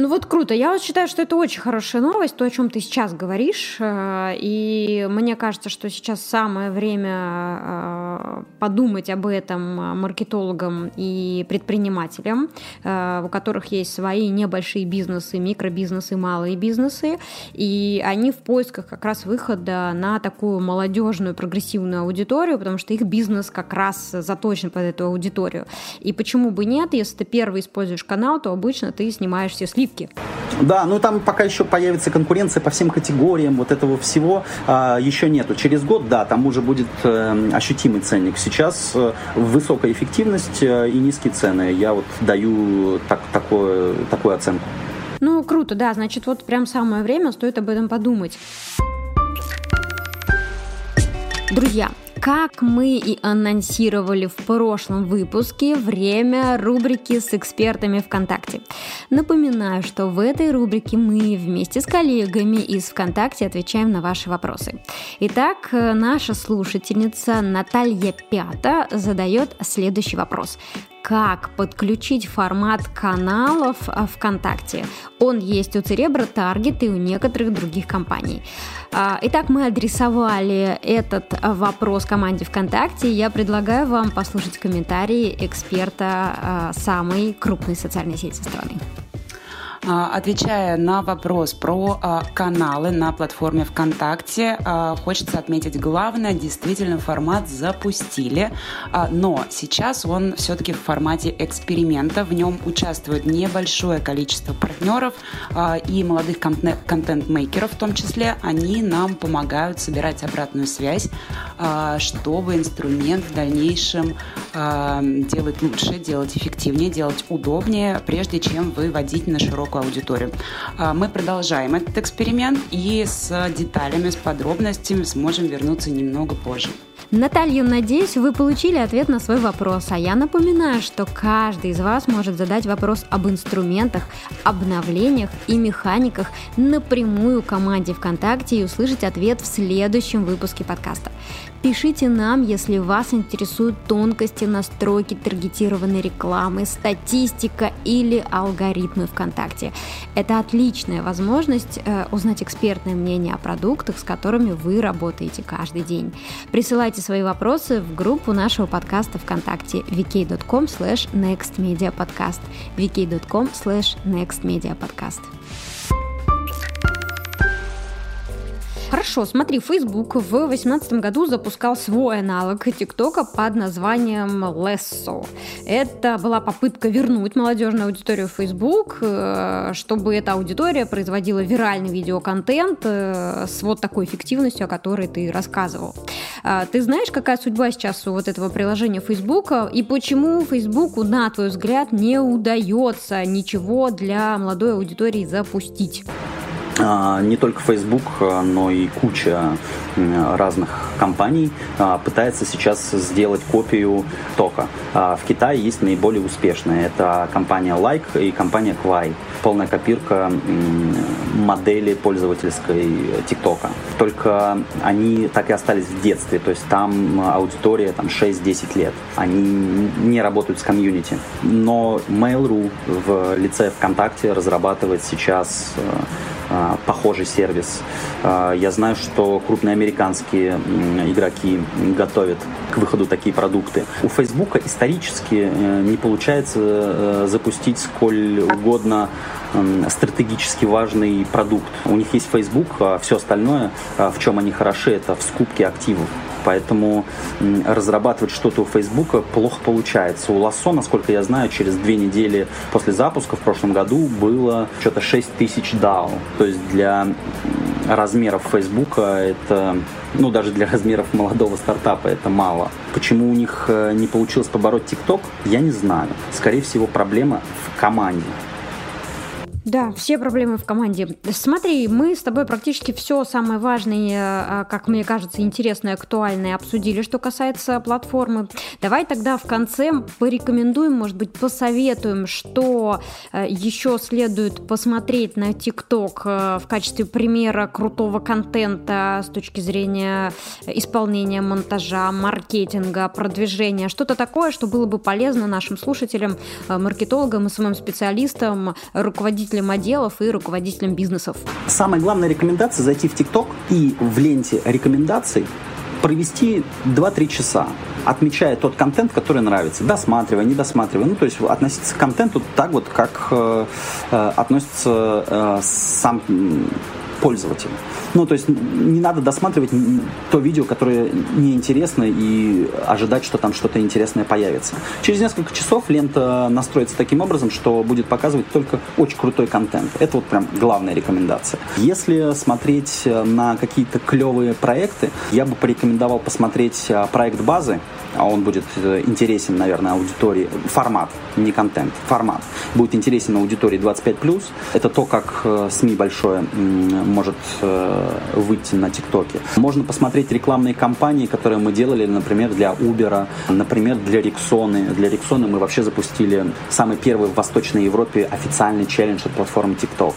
Speaker 1: Ну вот круто. Я вот считаю, что это очень хорошая новость, то, о чем ты сейчас говоришь. Э, и мне кажется, что сейчас самое время э, подумать об этом маркетологам и предпринимателям, э, у которых есть свои небольшие бизнесы, микробизнесы, малые бизнесы. И они в поисках как раз выхода на такую молодежную, прогрессивную аудиторию, потому что их бизнес как раз заточен под эту аудиторию. И почему бы нет, если ты первый используешь канал, то обычно ты снимаешь все сливки скидки.
Speaker 3: Да, ну там пока еще появится конкуренция по всем категориям вот этого всего а, еще нету. Через год, да, там уже будет э, ощутимый ценник. Сейчас э, высокая эффективность э, и низкие цены. Я вот даю так, такое, такую оценку.
Speaker 1: Ну, круто, да, значит, вот прям самое время, стоит об этом подумать. Друзья, как мы и анонсировали в прошлом выпуске, время рубрики с экспертами ВКонтакте. Напоминаю, что в этой рубрике мы вместе с коллегами из ВКонтакте отвечаем на ваши вопросы. Итак, наша слушательница Наталья Пята задает следующий вопрос как подключить формат каналов ВКонтакте. Он есть у Cerebro, Target и у некоторых других компаний. А, итак, мы адресовали этот вопрос команде ВКонтакте. Я предлагаю вам послушать комментарии эксперта а, самой крупной социальной сети страны.
Speaker 4: А, отвечая на вопрос про а, каналы на платформе ВКонтакте, а, хочется отметить главное, действительно формат запустили, но сейчас он все-таки в формате эксперимента, в нем участвует небольшое количество партнеров и молодых контент-мейкеров в том числе, они нам помогают собирать обратную связь, чтобы инструмент в дальнейшем делать лучше, делать эффективнее, делать удобнее, прежде чем выводить на широкую широкую аудиторию. А, мы продолжаем этот эксперимент и с деталями, с подробностями сможем вернуться немного позже.
Speaker 1: Наталья, надеюсь, вы получили ответ на свой вопрос. А я напоминаю, что каждый из вас может задать вопрос об инструментах, обновлениях и механиках напрямую команде ВКонтакте и услышать ответ в следующем выпуске подкаста. Пишите нам, если вас интересуют тонкости настройки таргетированной рекламы, статистика или алгоритмы ВКонтакте. Это отличная возможность э, узнать экспертное мнение о продуктах, с которыми вы работаете каждый день. Присылайте свои вопросы в группу нашего подкаста ВКонтакте vk.com slash nextmediapodcast vk.com slash nextmediapodcast. Хорошо, смотри, Facebook в 2018 году запускал свой аналог ТикТока под названием Lesso. Это была попытка вернуть молодежную аудиторию в Facebook, э, чтобы эта аудитория производила виральный видеоконтент э, с вот такой эффективностью, о которой ты рассказывал. А, ты знаешь, какая судьба сейчас у вот этого приложения Facebook и почему Facebook, на твой взгляд, не удается ничего для молодой аудитории запустить?
Speaker 3: А, не только Facebook, а, но и куча разных компаний а, пытается сейчас сделать копию тока. В Китае есть наиболее успешные. Это компания Like и компания Kwai. Полная копирка модели пользовательской ТикТока. Только они так и остались в детстве. То есть там аудитория там, 6-10 лет. Они не работают с комьюнити. Но Mail.ru в лице ВКонтакте разрабатывает сейчас а, похожий сервис. А, я знаю, что крупные американские игроки готовят к выходу такие продукты. У Facebook исторически э, не получается э, запустить сколь угодно стратегически важный продукт. У них есть Facebook, а все остальное, в чем они хороши, это в скупке активов. Поэтому разрабатывать что-то у Facebook плохо получается. У Лассо, насколько я знаю, через две недели после запуска в прошлом году было что-то 6 тысяч DAO. То есть для размеров Facebook это, ну даже для размеров молодого стартапа это мало. Почему у них э, не получилось побороть TikTok, я не знаю. Скорее всего, проблема в команде.
Speaker 1: Да, все проблемы в команде. Смотри, мы с тобой практически все самое важное, а, как мне кажется, интересное, актуальное обсудили, что касается платформы. Давай тогда в конце порекомендуем, может быть, посоветуем, что э, еще следует посмотреть на ТикТок э, в качестве примера крутого контента с точки зрения исполнения монтажа, маркетинга, продвижения. Что-то такое, что было бы полезно нашим слушателям, э, маркетологам и самым специалистам, руководителям отделов и руководителям бизнесов.
Speaker 3: Самая главная рекомендация – зайти в ТикТок и в ленте рекомендаций провести 2-3 часа, отмечая тот контент, который нравится, досматривая, не досматривая. Ну, то есть относиться к контенту так вот, как э, э, относится э, сам пользователя. Ну, то есть не надо досматривать то видео, которое неинтересно, и ожидать, что там что-то интересное появится. Через несколько часов лента настроится таким образом, что будет показывать только очень крутой контент. Это вот прям главная рекомендация. Если смотреть на какие-то клевые проекты, я бы порекомендовал посмотреть а, проект базы а он будет э, интересен, наверное, аудитории. Формат, не контент, формат. Будет интересен аудитории 25+. Это то, как э, СМИ большое может э, выйти на ТикТоке. Можно посмотреть рекламные кампании, которые мы делали, например, для Uber, например, для Риксоны. Для Риксоны мы вообще запустили самый первый в Восточной Европе официальный челлендж от платформы TikTok.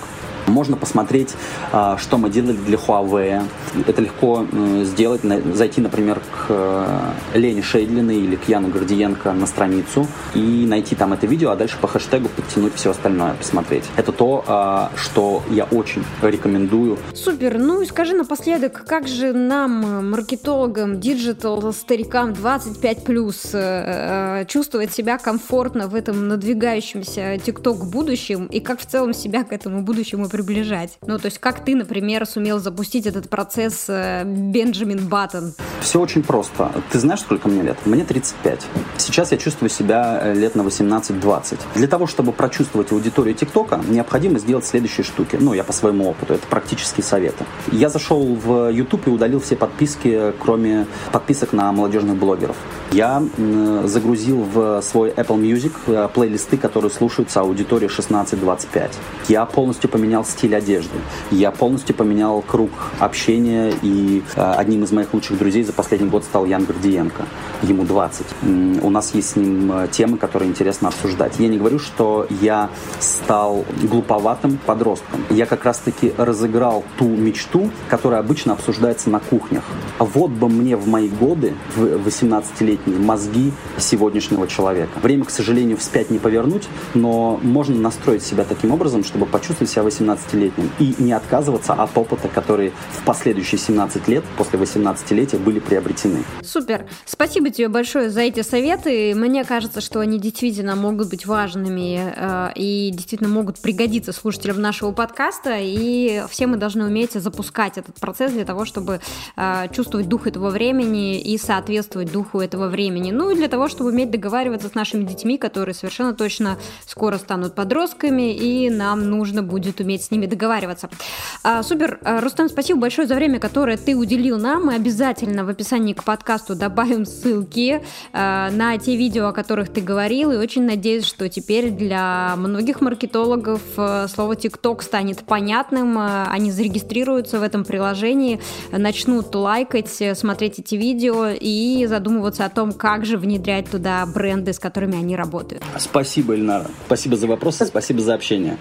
Speaker 3: Можно посмотреть, а, что мы делали для Huawei. Это легко сделать, зайти, например, к э, Лене Шейдлиной или к Яну Гордиенко на страницу и найти там это видео, а дальше по хэштегу подтянуть все остальное, посмотреть. Это то, а, что я очень рекомендую.
Speaker 1: Супер. Ну и скажи напоследок, как же нам, маркетологам, digital, старикам 25+, э, э, чувствовать себя комфортно в этом надвигающемся ТикТок будущем и как в целом себя к этому будущему приближать? Ну, то есть как ты, например, сумел запустить этот процесс Бенджамин Баттон?
Speaker 3: Все очень просто. Ты знаешь, сколько мне лет? Мне 35. Сейчас я чувствую себя э, лет на 18-20. Для того, чтобы прочувствовать аудиторию ТикТока, необходимо сделать следующие штуки. Ну, я по своему опыту, это практические советы. Я зашел в YouTube и удалил все подписки, кроме подписок на молодежных блогеров. Я загрузил в свой Apple Music э, плейлисты, которые слушаются аудитории 16-25. Я полностью поменял стиль одежды. Я полностью поменял круг общения, и э, одним из моих лучших друзей за последний год стал Ян Гордиенко. Ему 20. У нас есть с ним э, темы, которые интересно обсуждать. Я не говорю, что я стал глуповатым подростком. Я как раз-таки разыграл ту мечту, которая обычно обсуждается на кухнях. Вот бы мне в мои годы, в 18-летние мозги сегодняшнего человека. Время, к сожалению, вспять не повернуть, но можно настроить себя таким образом, чтобы почувствовать себя 18-летним и не отказываться от опыта, которые в последующие 17 лет после 18-летия были приобретены.
Speaker 1: Супер. Спасибо тебе большое за эти советы. Мне кажется, что они действительно могут быть важными э, и действительно могут пригодиться слушателям нашего подкаста. И все мы должны уметь запускать этот процесс для того, чтобы э, чувствовать дух этого времени и соответствовать духу этого времени. Ну и для того, чтобы уметь договариваться с нашими детьми, которые совершенно точно скоро станут подростками, и нам нужно будет уметь с ними договариваться. А, супер. А, Рустам, спасибо большое за время, которое ты уделил нам. Мы обязательно в описании к подкасту добавим ссылки а, на те видео, о которых ты говорил, и очень надеюсь, что теперь для многих маркетологов а, слово TikTok станет понятным, а, они зарегистрируются в этом приложении, начнут лайкать, смотреть эти видео и задумываться о том, том, как же внедрять туда бренды, с которыми они работают.
Speaker 3: Спасибо, Ильнара. Спасибо за вопросы, спасибо за общение.